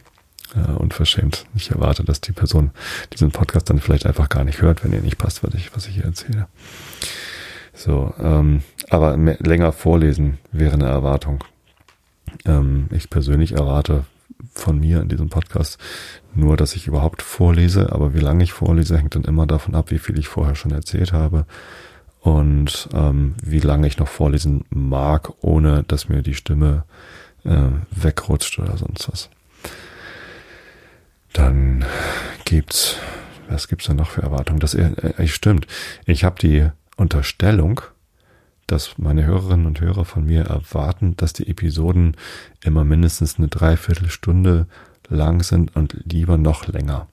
äh, unverschämt. Ich erwarte, dass die Person diesen Podcast dann vielleicht einfach gar nicht hört, wenn ihr nicht passt, was ich, was ich hier erzähle. So, ähm, aber mehr, länger vorlesen wäre eine Erwartung. Ähm, ich persönlich erwarte von mir in diesem Podcast nur, dass ich überhaupt vorlese, aber wie lange ich vorlese, hängt dann immer davon ab, wie viel ich vorher schon erzählt habe und ähm, wie lange ich noch vorlesen mag, ohne dass mir die Stimme äh, wegrutscht oder sonst was. Dann gibt's, was gibt's denn noch für Erwartungen? Das äh, stimmt. Ich habe die Unterstellung, dass meine Hörerinnen und Hörer von mir erwarten, dass die Episoden immer mindestens eine Dreiviertelstunde lang sind und lieber noch länger.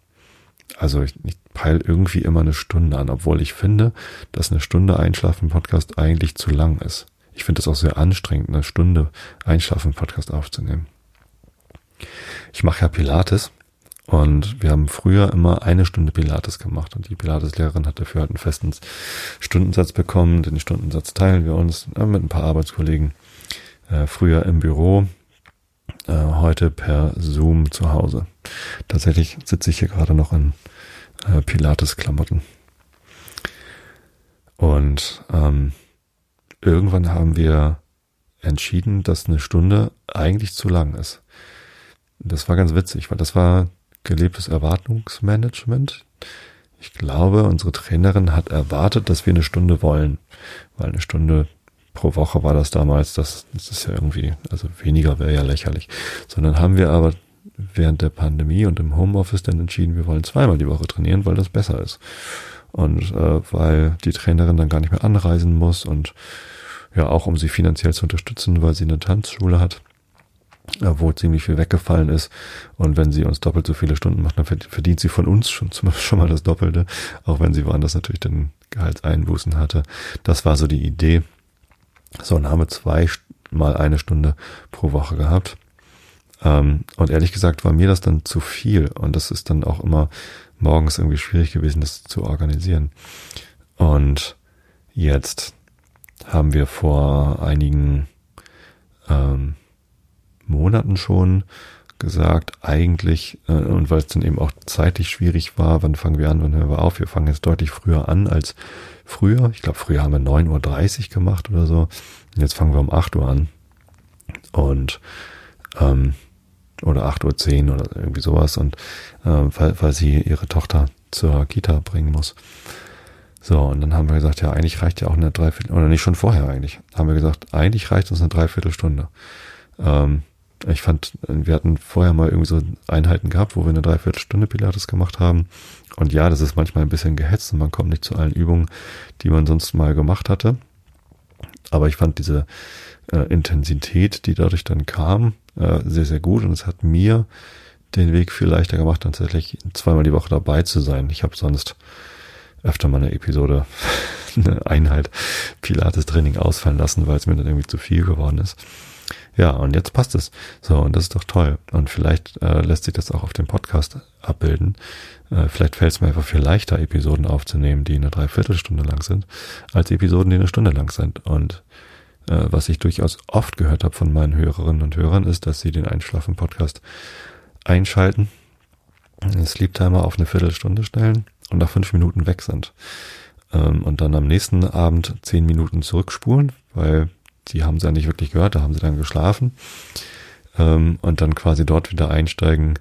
Also ich, ich peile irgendwie immer eine Stunde an, obwohl ich finde, dass eine Stunde Einschlafen Podcast eigentlich zu lang ist. Ich finde es auch sehr anstrengend, eine Stunde Einschlafen Podcast aufzunehmen. Ich mache ja Pilates und wir haben früher immer eine Stunde Pilates gemacht und die Pilates-Lehrerin hat dafür halt einen festen Stundensatz bekommen. Den Stundensatz teilen wir uns äh, mit ein paar Arbeitskollegen. Äh, früher im Büro, äh, heute per Zoom zu Hause. Tatsächlich sitze ich hier gerade noch in äh, Pilates-Klamotten. Und ähm, irgendwann haben wir entschieden, dass eine Stunde eigentlich zu lang ist. Das war ganz witzig, weil das war gelebtes Erwartungsmanagement. Ich glaube, unsere Trainerin hat erwartet, dass wir eine Stunde wollen, weil eine Stunde pro Woche war das damals, das, das ist ja irgendwie, also weniger wäre ja lächerlich. Sondern haben wir aber während der Pandemie und im Homeoffice dann entschieden, wir wollen zweimal die Woche trainieren, weil das besser ist. Und äh, weil die Trainerin dann gar nicht mehr anreisen muss und ja auch um sie finanziell zu unterstützen, weil sie eine Tanzschule hat wo ziemlich viel weggefallen ist. Und wenn sie uns doppelt so viele Stunden macht, dann verdient sie von uns schon, schon mal das Doppelte, auch wenn sie woanders natürlich den Gehaltseinbußen hatte. Das war so die Idee. So, und haben wir zwei mal eine Stunde pro Woche gehabt. Ähm, und ehrlich gesagt war mir das dann zu viel. Und das ist dann auch immer morgens irgendwie schwierig gewesen, das zu organisieren. Und jetzt haben wir vor einigen ähm, Monaten schon gesagt, eigentlich, äh, und weil es dann eben auch zeitlich schwierig war, wann fangen wir an, wann hören wir auf? Wir fangen jetzt deutlich früher an als früher. Ich glaube, früher haben wir 9.30 Uhr gemacht oder so. Und jetzt fangen wir um 8 Uhr an. Und ähm, oder 8.10 Uhr oder irgendwie sowas. Und äh, weil, weil sie ihre Tochter zur Kita bringen muss. So, und dann haben wir gesagt, ja, eigentlich reicht ja auch eine Dreiviertel, oder nicht schon vorher eigentlich, haben wir gesagt, eigentlich reicht uns eine Dreiviertelstunde. Ähm, ich fand, wir hatten vorher mal irgendwie so Einheiten gehabt, wo wir eine Dreiviertelstunde Pilates gemacht haben. Und ja, das ist manchmal ein bisschen gehetzt und man kommt nicht zu allen Übungen, die man sonst mal gemacht hatte. Aber ich fand diese äh, Intensität, die dadurch dann kam, äh, sehr, sehr gut. Und es hat mir den Weg viel leichter gemacht, tatsächlich zweimal die Woche dabei zu sein. Ich habe sonst öfter mal eine Episode, eine Einheit Pilates-Training ausfallen lassen, weil es mir dann irgendwie zu viel geworden ist. Ja, und jetzt passt es. So, und das ist doch toll. Und vielleicht äh, lässt sich das auch auf dem Podcast abbilden. Äh, vielleicht fällt es mir einfach viel leichter, Episoden aufzunehmen, die eine Dreiviertelstunde lang sind, als Episoden, die eine Stunde lang sind. Und äh, was ich durchaus oft gehört habe von meinen Hörerinnen und Hörern, ist, dass sie den Einschlafen-Podcast einschalten, den Sleep Timer auf eine Viertelstunde stellen und nach fünf Minuten weg sind. Ähm, und dann am nächsten Abend zehn Minuten zurückspulen, weil die haben sie ja nicht wirklich gehört, da haben sie dann geschlafen ähm, und dann quasi dort wieder einsteigen,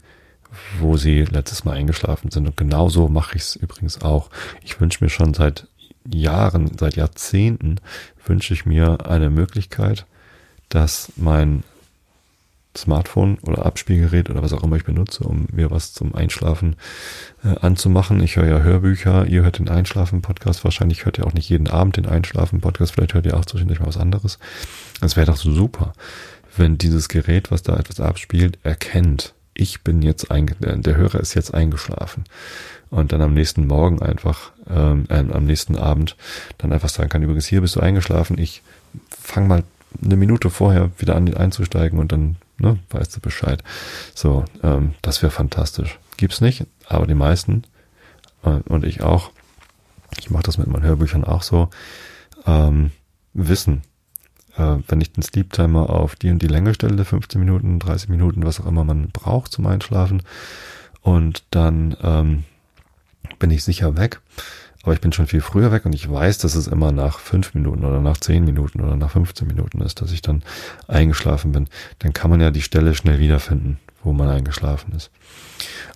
wo sie letztes Mal eingeschlafen sind. Und genauso mache ich es übrigens auch. Ich wünsche mir schon seit Jahren, seit Jahrzehnten, wünsche ich mir eine Möglichkeit, dass mein Smartphone oder Abspielgerät oder was auch immer ich benutze, um mir was zum Einschlafen äh, anzumachen. Ich höre ja Hörbücher, ihr hört den Einschlafen-Podcast, wahrscheinlich hört ihr auch nicht jeden Abend den Einschlafen-Podcast, vielleicht hört ihr auch zwischendurch mal was anderes. Es wäre doch so super, wenn dieses Gerät, was da etwas abspielt, erkennt, ich bin jetzt eingeschlafen, der Hörer ist jetzt eingeschlafen. Und dann am nächsten Morgen einfach, ähm, äh, am nächsten Abend dann einfach sagen kann, übrigens hier bist du eingeschlafen, ich fang mal eine Minute vorher wieder an einzusteigen und dann ne, weißt du Bescheid. So, ähm, das wäre fantastisch. Gibt's nicht, aber die meisten äh, und ich auch, ich mache das mit meinen Hörbüchern auch so, ähm, wissen, äh, wenn ich den Sleep Timer auf die und die Länge stelle, 15 Minuten, 30 Minuten, was auch immer man braucht zum Einschlafen, und dann ähm, bin ich sicher weg aber ich bin schon viel früher weg und ich weiß, dass es immer nach fünf Minuten oder nach zehn Minuten oder nach 15 Minuten ist, dass ich dann eingeschlafen bin. Dann kann man ja die Stelle schnell wiederfinden, wo man eingeschlafen ist.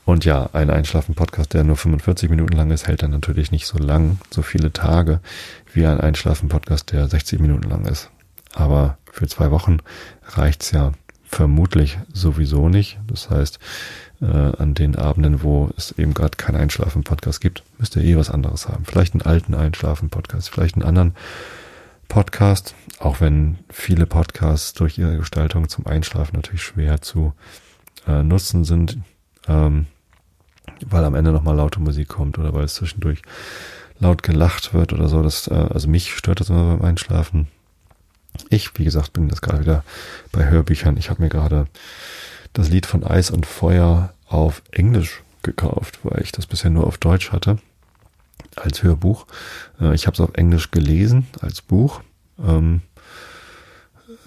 Und ja, ein Einschlafen-Podcast, der nur 45 Minuten lang ist, hält dann natürlich nicht so lang, so viele Tage, wie ein Einschlafen-Podcast, der 60 Minuten lang ist. Aber für zwei Wochen reicht's ja vermutlich sowieso nicht. Das heißt, äh, an den Abenden, wo es eben gerade keinen Einschlafen-Podcast gibt, müsst ihr eh was anderes haben. Vielleicht einen alten Einschlafen-Podcast, vielleicht einen anderen Podcast, auch wenn viele Podcasts durch ihre Gestaltung zum Einschlafen natürlich schwer zu äh, nutzen sind, ähm, weil am Ende nochmal laute Musik kommt oder weil es zwischendurch laut gelacht wird oder so. Das, äh, also mich stört das immer beim Einschlafen. Ich, wie gesagt, bin das gerade wieder bei Hörbüchern. Ich habe mir gerade das Lied von Eis und Feuer auf Englisch gekauft, weil ich das bisher nur auf Deutsch hatte als Hörbuch. Äh, ich habe es auf Englisch gelesen als Buch. Ähm,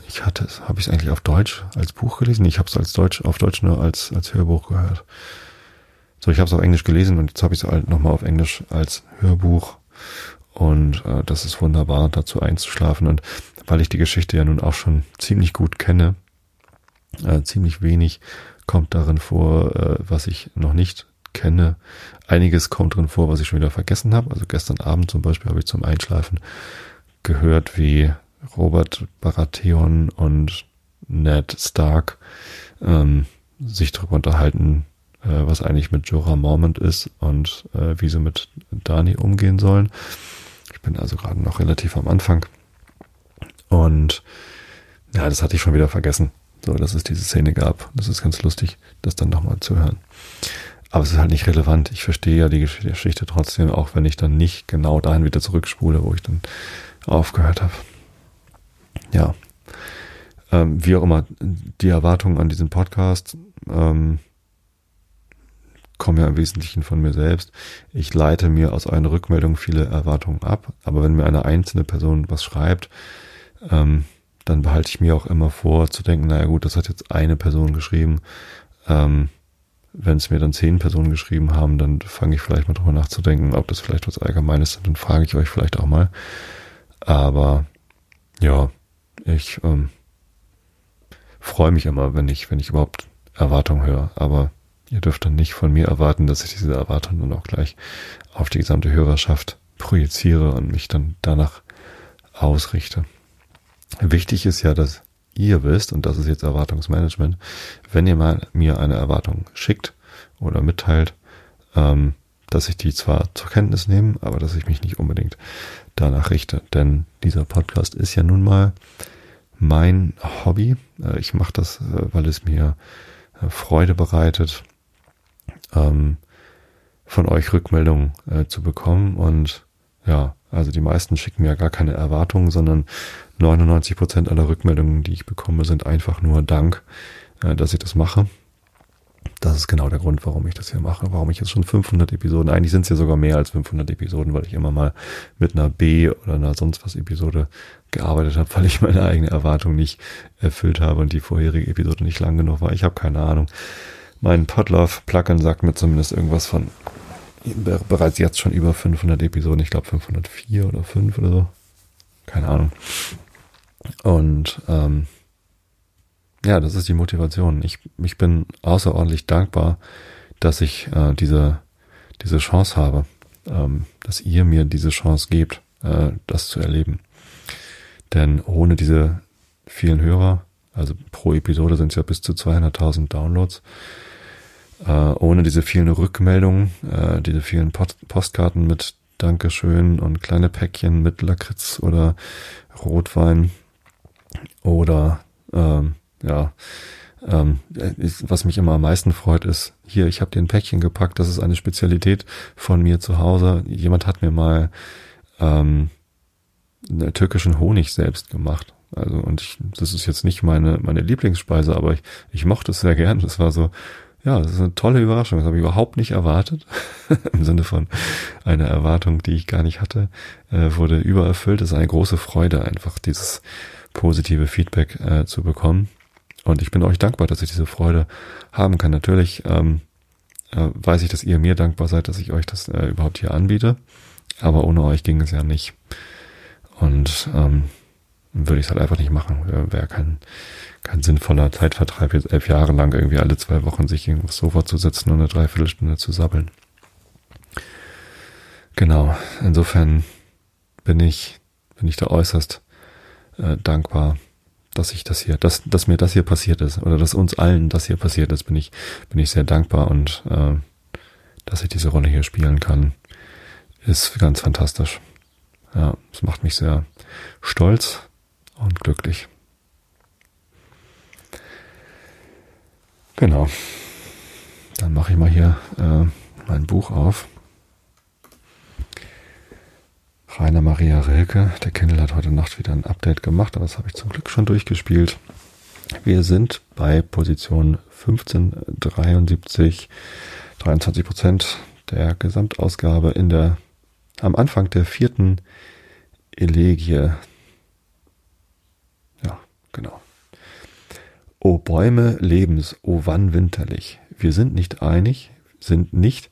ich hatte es, habe ich es eigentlich auf Deutsch als Buch gelesen? Ich habe es als Deutsch auf Deutsch nur als als Hörbuch gehört. So, ich habe es auf Englisch gelesen und jetzt habe ich es halt nochmal auf Englisch als Hörbuch und äh, das ist wunderbar, dazu einzuschlafen und weil ich die Geschichte ja nun auch schon ziemlich gut kenne, äh, ziemlich wenig kommt darin vor, äh, was ich noch nicht kenne. Einiges kommt drin vor, was ich schon wieder vergessen habe. Also gestern Abend zum Beispiel habe ich zum Einschlafen gehört, wie Robert Baratheon und Ned Stark ähm, sich darüber unterhalten, äh, was eigentlich mit Jorah Mormont ist und äh, wie sie mit Dani umgehen sollen. Ich bin also gerade noch relativ am Anfang. Und ja, das hatte ich schon wieder vergessen. So, dass es diese Szene gab. Das ist ganz lustig, das dann nochmal zu hören. Aber es ist halt nicht relevant. Ich verstehe ja die Geschichte trotzdem, auch wenn ich dann nicht genau dahin wieder zurückspule, wo ich dann aufgehört habe. Ja. Ähm, wie auch immer, die Erwartungen an diesen Podcast ähm, kommen ja im Wesentlichen von mir selbst. Ich leite mir aus einer Rückmeldung viele Erwartungen ab, aber wenn mir eine einzelne Person was schreibt, ähm, dann behalte ich mir auch immer vor zu denken, naja gut, das hat jetzt eine Person geschrieben. Ähm, wenn es mir dann zehn Personen geschrieben haben, dann fange ich vielleicht mal drüber nachzudenken, ob das vielleicht was Allgemeines ist. Dann frage ich euch vielleicht auch mal. Aber ja, ich ähm, freue mich immer, wenn ich, wenn ich überhaupt Erwartungen höre. Aber ihr dürft dann nicht von mir erwarten, dass ich diese Erwartungen dann auch gleich auf die gesamte Hörerschaft projiziere und mich dann danach ausrichte. Wichtig ist ja, dass ihr wisst, und das ist jetzt Erwartungsmanagement, wenn ihr mal mir eine Erwartung schickt oder mitteilt, ähm, dass ich die zwar zur Kenntnis nehme, aber dass ich mich nicht unbedingt danach richte. Denn dieser Podcast ist ja nun mal mein Hobby. Äh, ich mache das, äh, weil es mir äh, Freude bereitet, ähm, von euch Rückmeldungen zu bekommen. Und ja, also die meisten schicken mir gar keine Erwartungen, sondern 99 Prozent aller Rückmeldungen, die ich bekomme, sind einfach nur Dank, äh, dass ich das mache. Das ist genau der Grund, warum ich das hier mache, warum ich jetzt schon 500 Episoden, eigentlich sind es ja sogar mehr als 500 Episoden, weil ich immer mal mit einer B oder einer sonst was Episode gearbeitet habe, weil ich meine eigene Erwartung nicht erfüllt habe und die vorherige Episode nicht lang genug war. Ich habe keine Ahnung. Mein Podlove-Plugin sagt mir zumindest irgendwas von bereits jetzt schon über 500 Episoden. Ich glaube 504 oder 5 oder so. Keine Ahnung. Und ähm, ja, das ist die Motivation. Ich, ich bin außerordentlich dankbar, dass ich äh, diese, diese Chance habe, ähm, dass ihr mir diese Chance gebt, äh, das zu erleben. Denn ohne diese vielen Hörer, also pro Episode sind es ja bis zu 200.000 Downloads, äh, ohne diese vielen Rückmeldungen, äh, diese vielen Post Postkarten mit Dankeschön und kleine Päckchen mit Lakritz oder Rotwein oder ähm, ja, ähm, was mich immer am meisten freut, ist, hier, ich habe dir ein Päckchen gepackt, das ist eine Spezialität von mir zu Hause. Jemand hat mir mal ähm, einen türkischen Honig selbst gemacht. Also, und ich, das ist jetzt nicht meine, meine Lieblingsspeise, aber ich, ich mochte es sehr gern. Das war so, ja, das ist eine tolle Überraschung. Das habe ich überhaupt nicht erwartet. Im Sinne von einer Erwartung, die ich gar nicht hatte, äh, wurde übererfüllt. Das ist eine große Freude, einfach dieses positive Feedback äh, zu bekommen. Und ich bin euch dankbar, dass ich diese Freude haben kann. Natürlich ähm, äh, weiß ich, dass ihr mir dankbar seid, dass ich euch das äh, überhaupt hier anbiete. Aber ohne euch ging es ja nicht. Und ähm, würde ich es halt einfach nicht machen. Wäre kein, kein sinnvoller Zeitvertreib, jetzt elf Jahre lang irgendwie alle zwei Wochen sich aufs Sofa zu setzen und eine Dreiviertelstunde zu sabbeln. Genau, insofern bin ich, bin ich da äußerst äh, dankbar, dass ich das hier, dass, dass mir das hier passiert ist oder dass uns allen das hier passiert ist, bin ich, bin ich sehr dankbar und äh, dass ich diese Rolle hier spielen kann, ist ganz fantastisch. Ja, es macht mich sehr stolz und glücklich. Genau. Dann mache ich mal hier äh, mein Buch auf. Rainer Maria Rilke, der Kindle hat heute Nacht wieder ein Update gemacht, aber das habe ich zum Glück schon durchgespielt. Wir sind bei Position 1573, 23 Prozent der Gesamtausgabe in der, am Anfang der vierten Elegie. Ja, genau. O Bäume Lebens, o wann winterlich. Wir sind nicht einig, sind nicht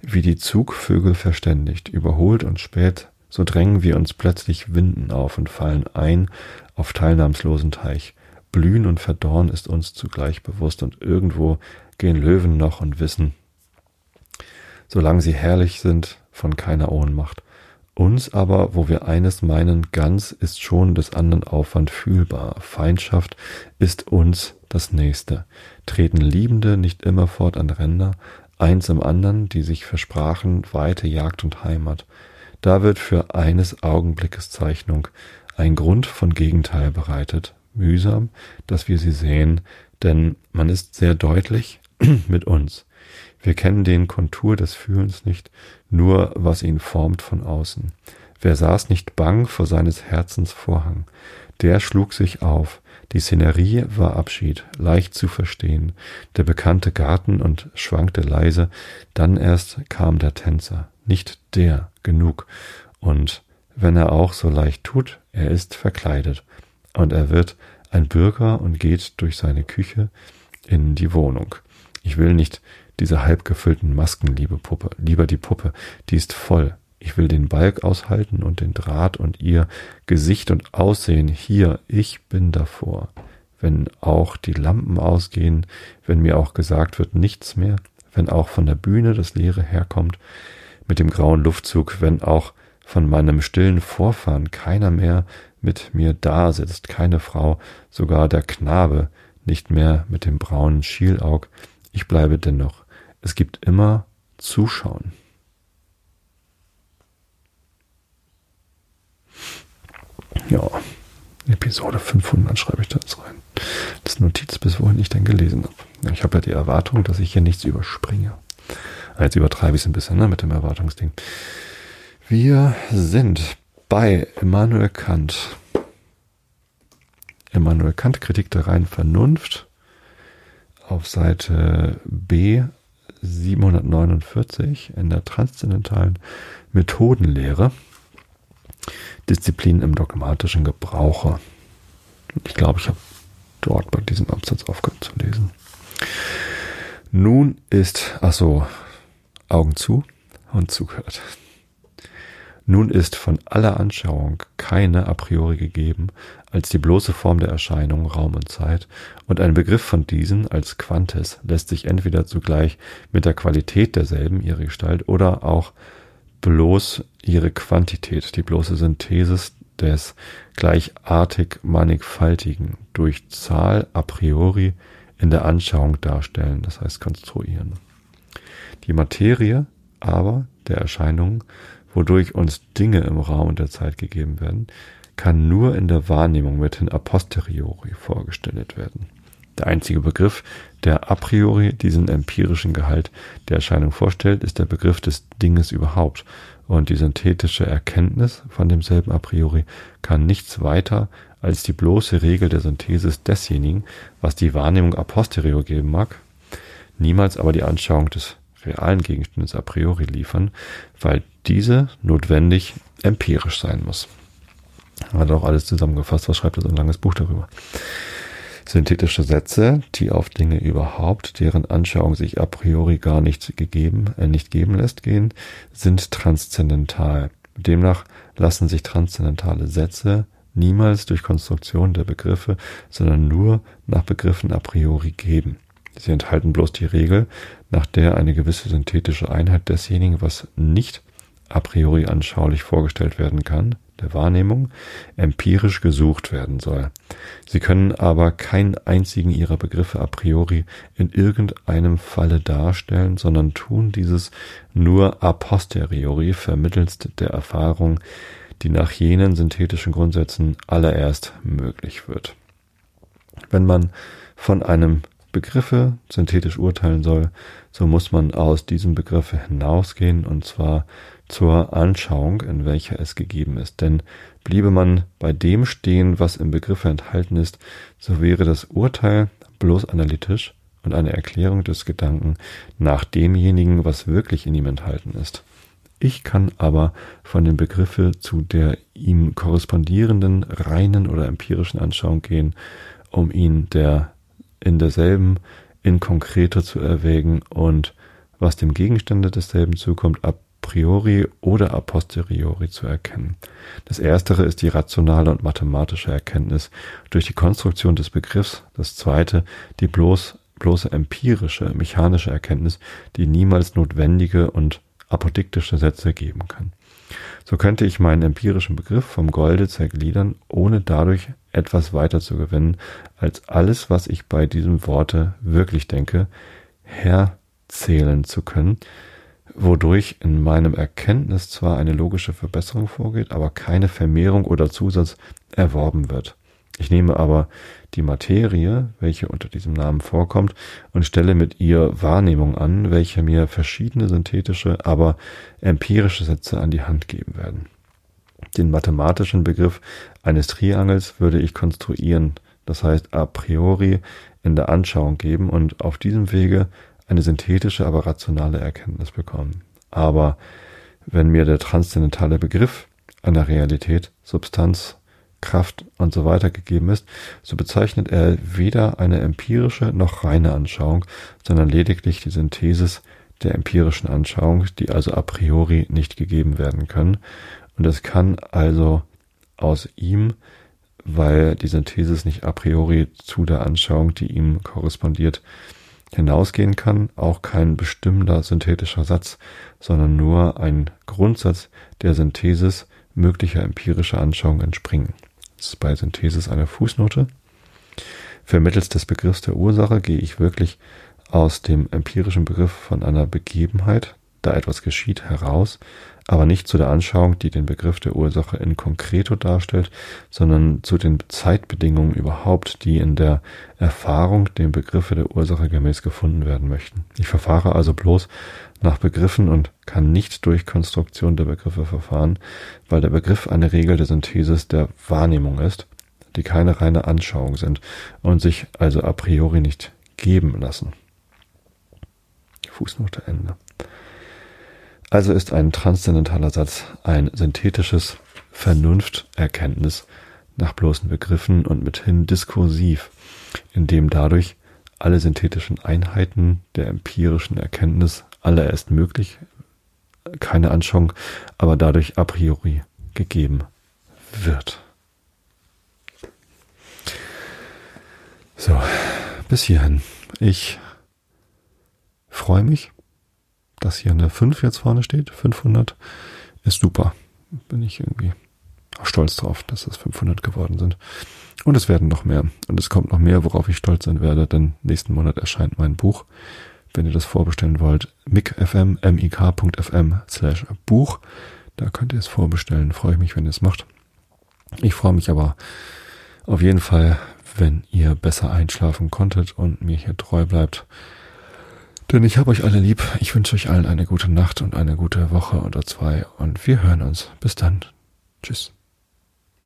wie die Zugvögel verständigt, überholt und spät so drängen wir uns plötzlich Winden auf und fallen ein auf teilnahmslosen Teich. Blühen und Verdorren ist uns zugleich bewusst und irgendwo gehen Löwen noch und wissen, solange sie herrlich sind, von keiner Ohnmacht. Uns aber, wo wir eines meinen, ganz ist schon des anderen Aufwand fühlbar. Feindschaft ist uns das Nächste. Treten Liebende nicht immerfort an Ränder, eins im anderen, die sich versprachen, weite Jagd und Heimat. Da wird für eines Augenblickes Zeichnung ein Grund von Gegenteil bereitet, mühsam, dass wir sie sehen, denn man ist sehr deutlich mit uns. Wir kennen den Kontur des Fühlens nicht, nur was ihn formt von außen. Wer saß nicht bang vor seines Herzens Vorhang? Der schlug sich auf. Die Szenerie war Abschied, leicht zu verstehen. Der bekannte Garten und schwankte leise. Dann erst kam der Tänzer nicht der genug. Und wenn er auch so leicht tut, er ist verkleidet. Und er wird ein Bürger und geht durch seine Küche in die Wohnung. Ich will nicht diese halb gefüllten Masken, liebe Puppe, lieber die Puppe, die ist voll. Ich will den Balk aushalten und den Draht und ihr Gesicht und Aussehen hier, ich bin davor. Wenn auch die Lampen ausgehen, wenn mir auch gesagt wird nichts mehr, wenn auch von der Bühne das Leere herkommt, mit dem grauen Luftzug, wenn auch von meinem stillen Vorfahren keiner mehr mit mir da sitzt, keine Frau, sogar der Knabe, nicht mehr mit dem braunen Schielaug, ich bleibe dennoch. Es gibt immer Zuschauen. Ja, Episode 500 schreibe ich da jetzt rein. Das Notiz, bis wohin ich denn gelesen habe. Ich habe ja die Erwartung, dass ich hier nichts überspringe. Jetzt übertreibe ich es ein bisschen ne, mit dem Erwartungsding. Wir sind bei Immanuel Kant. Immanuel Kant, Kritik der reinen Vernunft, auf Seite B 749 in der transzendentalen Methodenlehre. Disziplin im dogmatischen Gebrauche. Ich glaube, ich habe dort bei diesem Absatz aufgehört zu lesen. Nun ist, ach so, Augen zu und zugehört. Nun ist von aller Anschauung keine a priori gegeben, als die bloße Form der Erscheinung Raum und Zeit, und ein Begriff von diesen als Quantes lässt sich entweder zugleich mit der Qualität derselben ihre Gestalt oder auch bloß ihre Quantität, die bloße Synthesis des gleichartig mannigfaltigen durch Zahl a priori in der Anschauung darstellen, das heißt konstruieren. Die Materie aber der Erscheinungen, wodurch uns Dinge im Raum und der Zeit gegeben werden, kann nur in der Wahrnehmung mithin a posteriori vorgestellt werden. Der einzige Begriff, der a priori diesen empirischen Gehalt der Erscheinung vorstellt, ist der Begriff des Dinges überhaupt, und die synthetische Erkenntnis von demselben a priori kann nichts weiter als die bloße Regel der Synthesis desjenigen, was die Wahrnehmung a posteriori geben mag, niemals aber die Anschauung des realen Gegenstandes a priori liefern, weil diese notwendig empirisch sein muss. Hat auch alles zusammengefasst, was schreibt er so ein langes Buch darüber. Synthetische Sätze, die auf Dinge überhaupt, deren Anschauung sich a priori gar nicht gegeben, äh, nicht geben lässt, gehen, sind transzendental. Demnach lassen sich transzendentale Sätze niemals durch Konstruktion der Begriffe, sondern nur nach Begriffen a priori geben. Sie enthalten bloß die Regel, nach der eine gewisse synthetische Einheit desjenigen, was nicht a priori anschaulich vorgestellt werden kann, der Wahrnehmung, empirisch gesucht werden soll. Sie können aber keinen einzigen ihrer Begriffe a priori in irgendeinem Falle darstellen, sondern tun dieses nur a posteriori vermittelst der Erfahrung, die nach jenen synthetischen Grundsätzen allererst möglich wird. Wenn man von einem Begriffe synthetisch urteilen soll, so muss man aus diesem Begriffe hinausgehen und zwar zur Anschauung, in welcher es gegeben ist. Denn bliebe man bei dem stehen, was im Begriffe enthalten ist, so wäre das Urteil bloß analytisch und eine Erklärung des Gedanken nach demjenigen, was wirklich in ihm enthalten ist. Ich kann aber von dem Begriffe zu der ihm korrespondierenden reinen oder empirischen Anschauung gehen, um ihn der in derselben in konkreter zu erwägen und was dem Gegenstande desselben zukommt, a priori oder a posteriori zu erkennen. Das erstere ist die rationale und mathematische Erkenntnis durch die Konstruktion des Begriffs, das zweite die bloß, bloße empirische, mechanische Erkenntnis, die niemals notwendige und apodiktische Sätze geben kann. So könnte ich meinen empirischen Begriff vom Golde zergliedern, ohne dadurch etwas weiter zu gewinnen, als alles, was ich bei diesem Worte wirklich denke, herzählen zu können, wodurch in meinem Erkenntnis zwar eine logische Verbesserung vorgeht, aber keine Vermehrung oder Zusatz erworben wird. Ich nehme aber die Materie, welche unter diesem Namen vorkommt, und stelle mit ihr Wahrnehmung an, welche mir verschiedene synthetische, aber empirische Sätze an die Hand geben werden. Den mathematischen Begriff eines Triangels würde ich konstruieren, das heißt a priori in der Anschauung geben und auf diesem Wege eine synthetische, aber rationale Erkenntnis bekommen. Aber wenn mir der transzendentale Begriff einer Realität, Substanz, Kraft und so weiter gegeben ist, so bezeichnet er weder eine empirische noch reine Anschauung, sondern lediglich die Synthesis der empirischen Anschauung, die also a priori nicht gegeben werden können. Und es kann also aus ihm, weil die Synthesis nicht a priori zu der Anschauung, die ihm korrespondiert, hinausgehen kann, auch kein bestimmter synthetischer Satz, sondern nur ein Grundsatz der Synthesis möglicher empirischer Anschauung entspringen. Das ist bei Synthesis eine Fußnote. Vermittels des Begriffs der Ursache gehe ich wirklich aus dem empirischen Begriff von einer Begebenheit, da etwas geschieht, heraus, aber nicht zu der Anschauung, die den Begriff der Ursache in concreto darstellt, sondern zu den Zeitbedingungen überhaupt, die in der Erfahrung dem Begriffe der Ursache gemäß gefunden werden möchten. Ich verfahre also bloß nach Begriffen und kann nicht durch Konstruktion der Begriffe verfahren, weil der Begriff eine Regel der Synthesis der Wahrnehmung ist, die keine reine Anschauung sind und sich also a priori nicht geben lassen. Fußnote Ende. Also ist ein transzendentaler Satz ein synthetisches Vernunfterkenntnis nach bloßen Begriffen und mithin diskursiv, in dem dadurch alle synthetischen Einheiten der empirischen Erkenntnis alle erst möglich, keine Anschauung, aber dadurch a priori gegeben wird. So, bis hierhin. Ich freue mich dass hier eine 5 jetzt vorne steht, 500, ist super. Bin ich irgendwie stolz drauf, dass es 500 geworden sind. Und es werden noch mehr. Und es kommt noch mehr, worauf ich stolz sein werde, denn nächsten Monat erscheint mein Buch. Wenn ihr das vorbestellen wollt, mik.fm, mik.fm slash Buch. Da könnt ihr es vorbestellen. Freue ich mich, wenn ihr es macht. Ich freue mich aber auf jeden Fall, wenn ihr besser einschlafen konntet und mir hier treu bleibt. Denn ich habe euch alle lieb. Ich wünsche euch allen eine gute Nacht und eine gute Woche oder zwei. Und wir hören uns. Bis dann. Tschüss.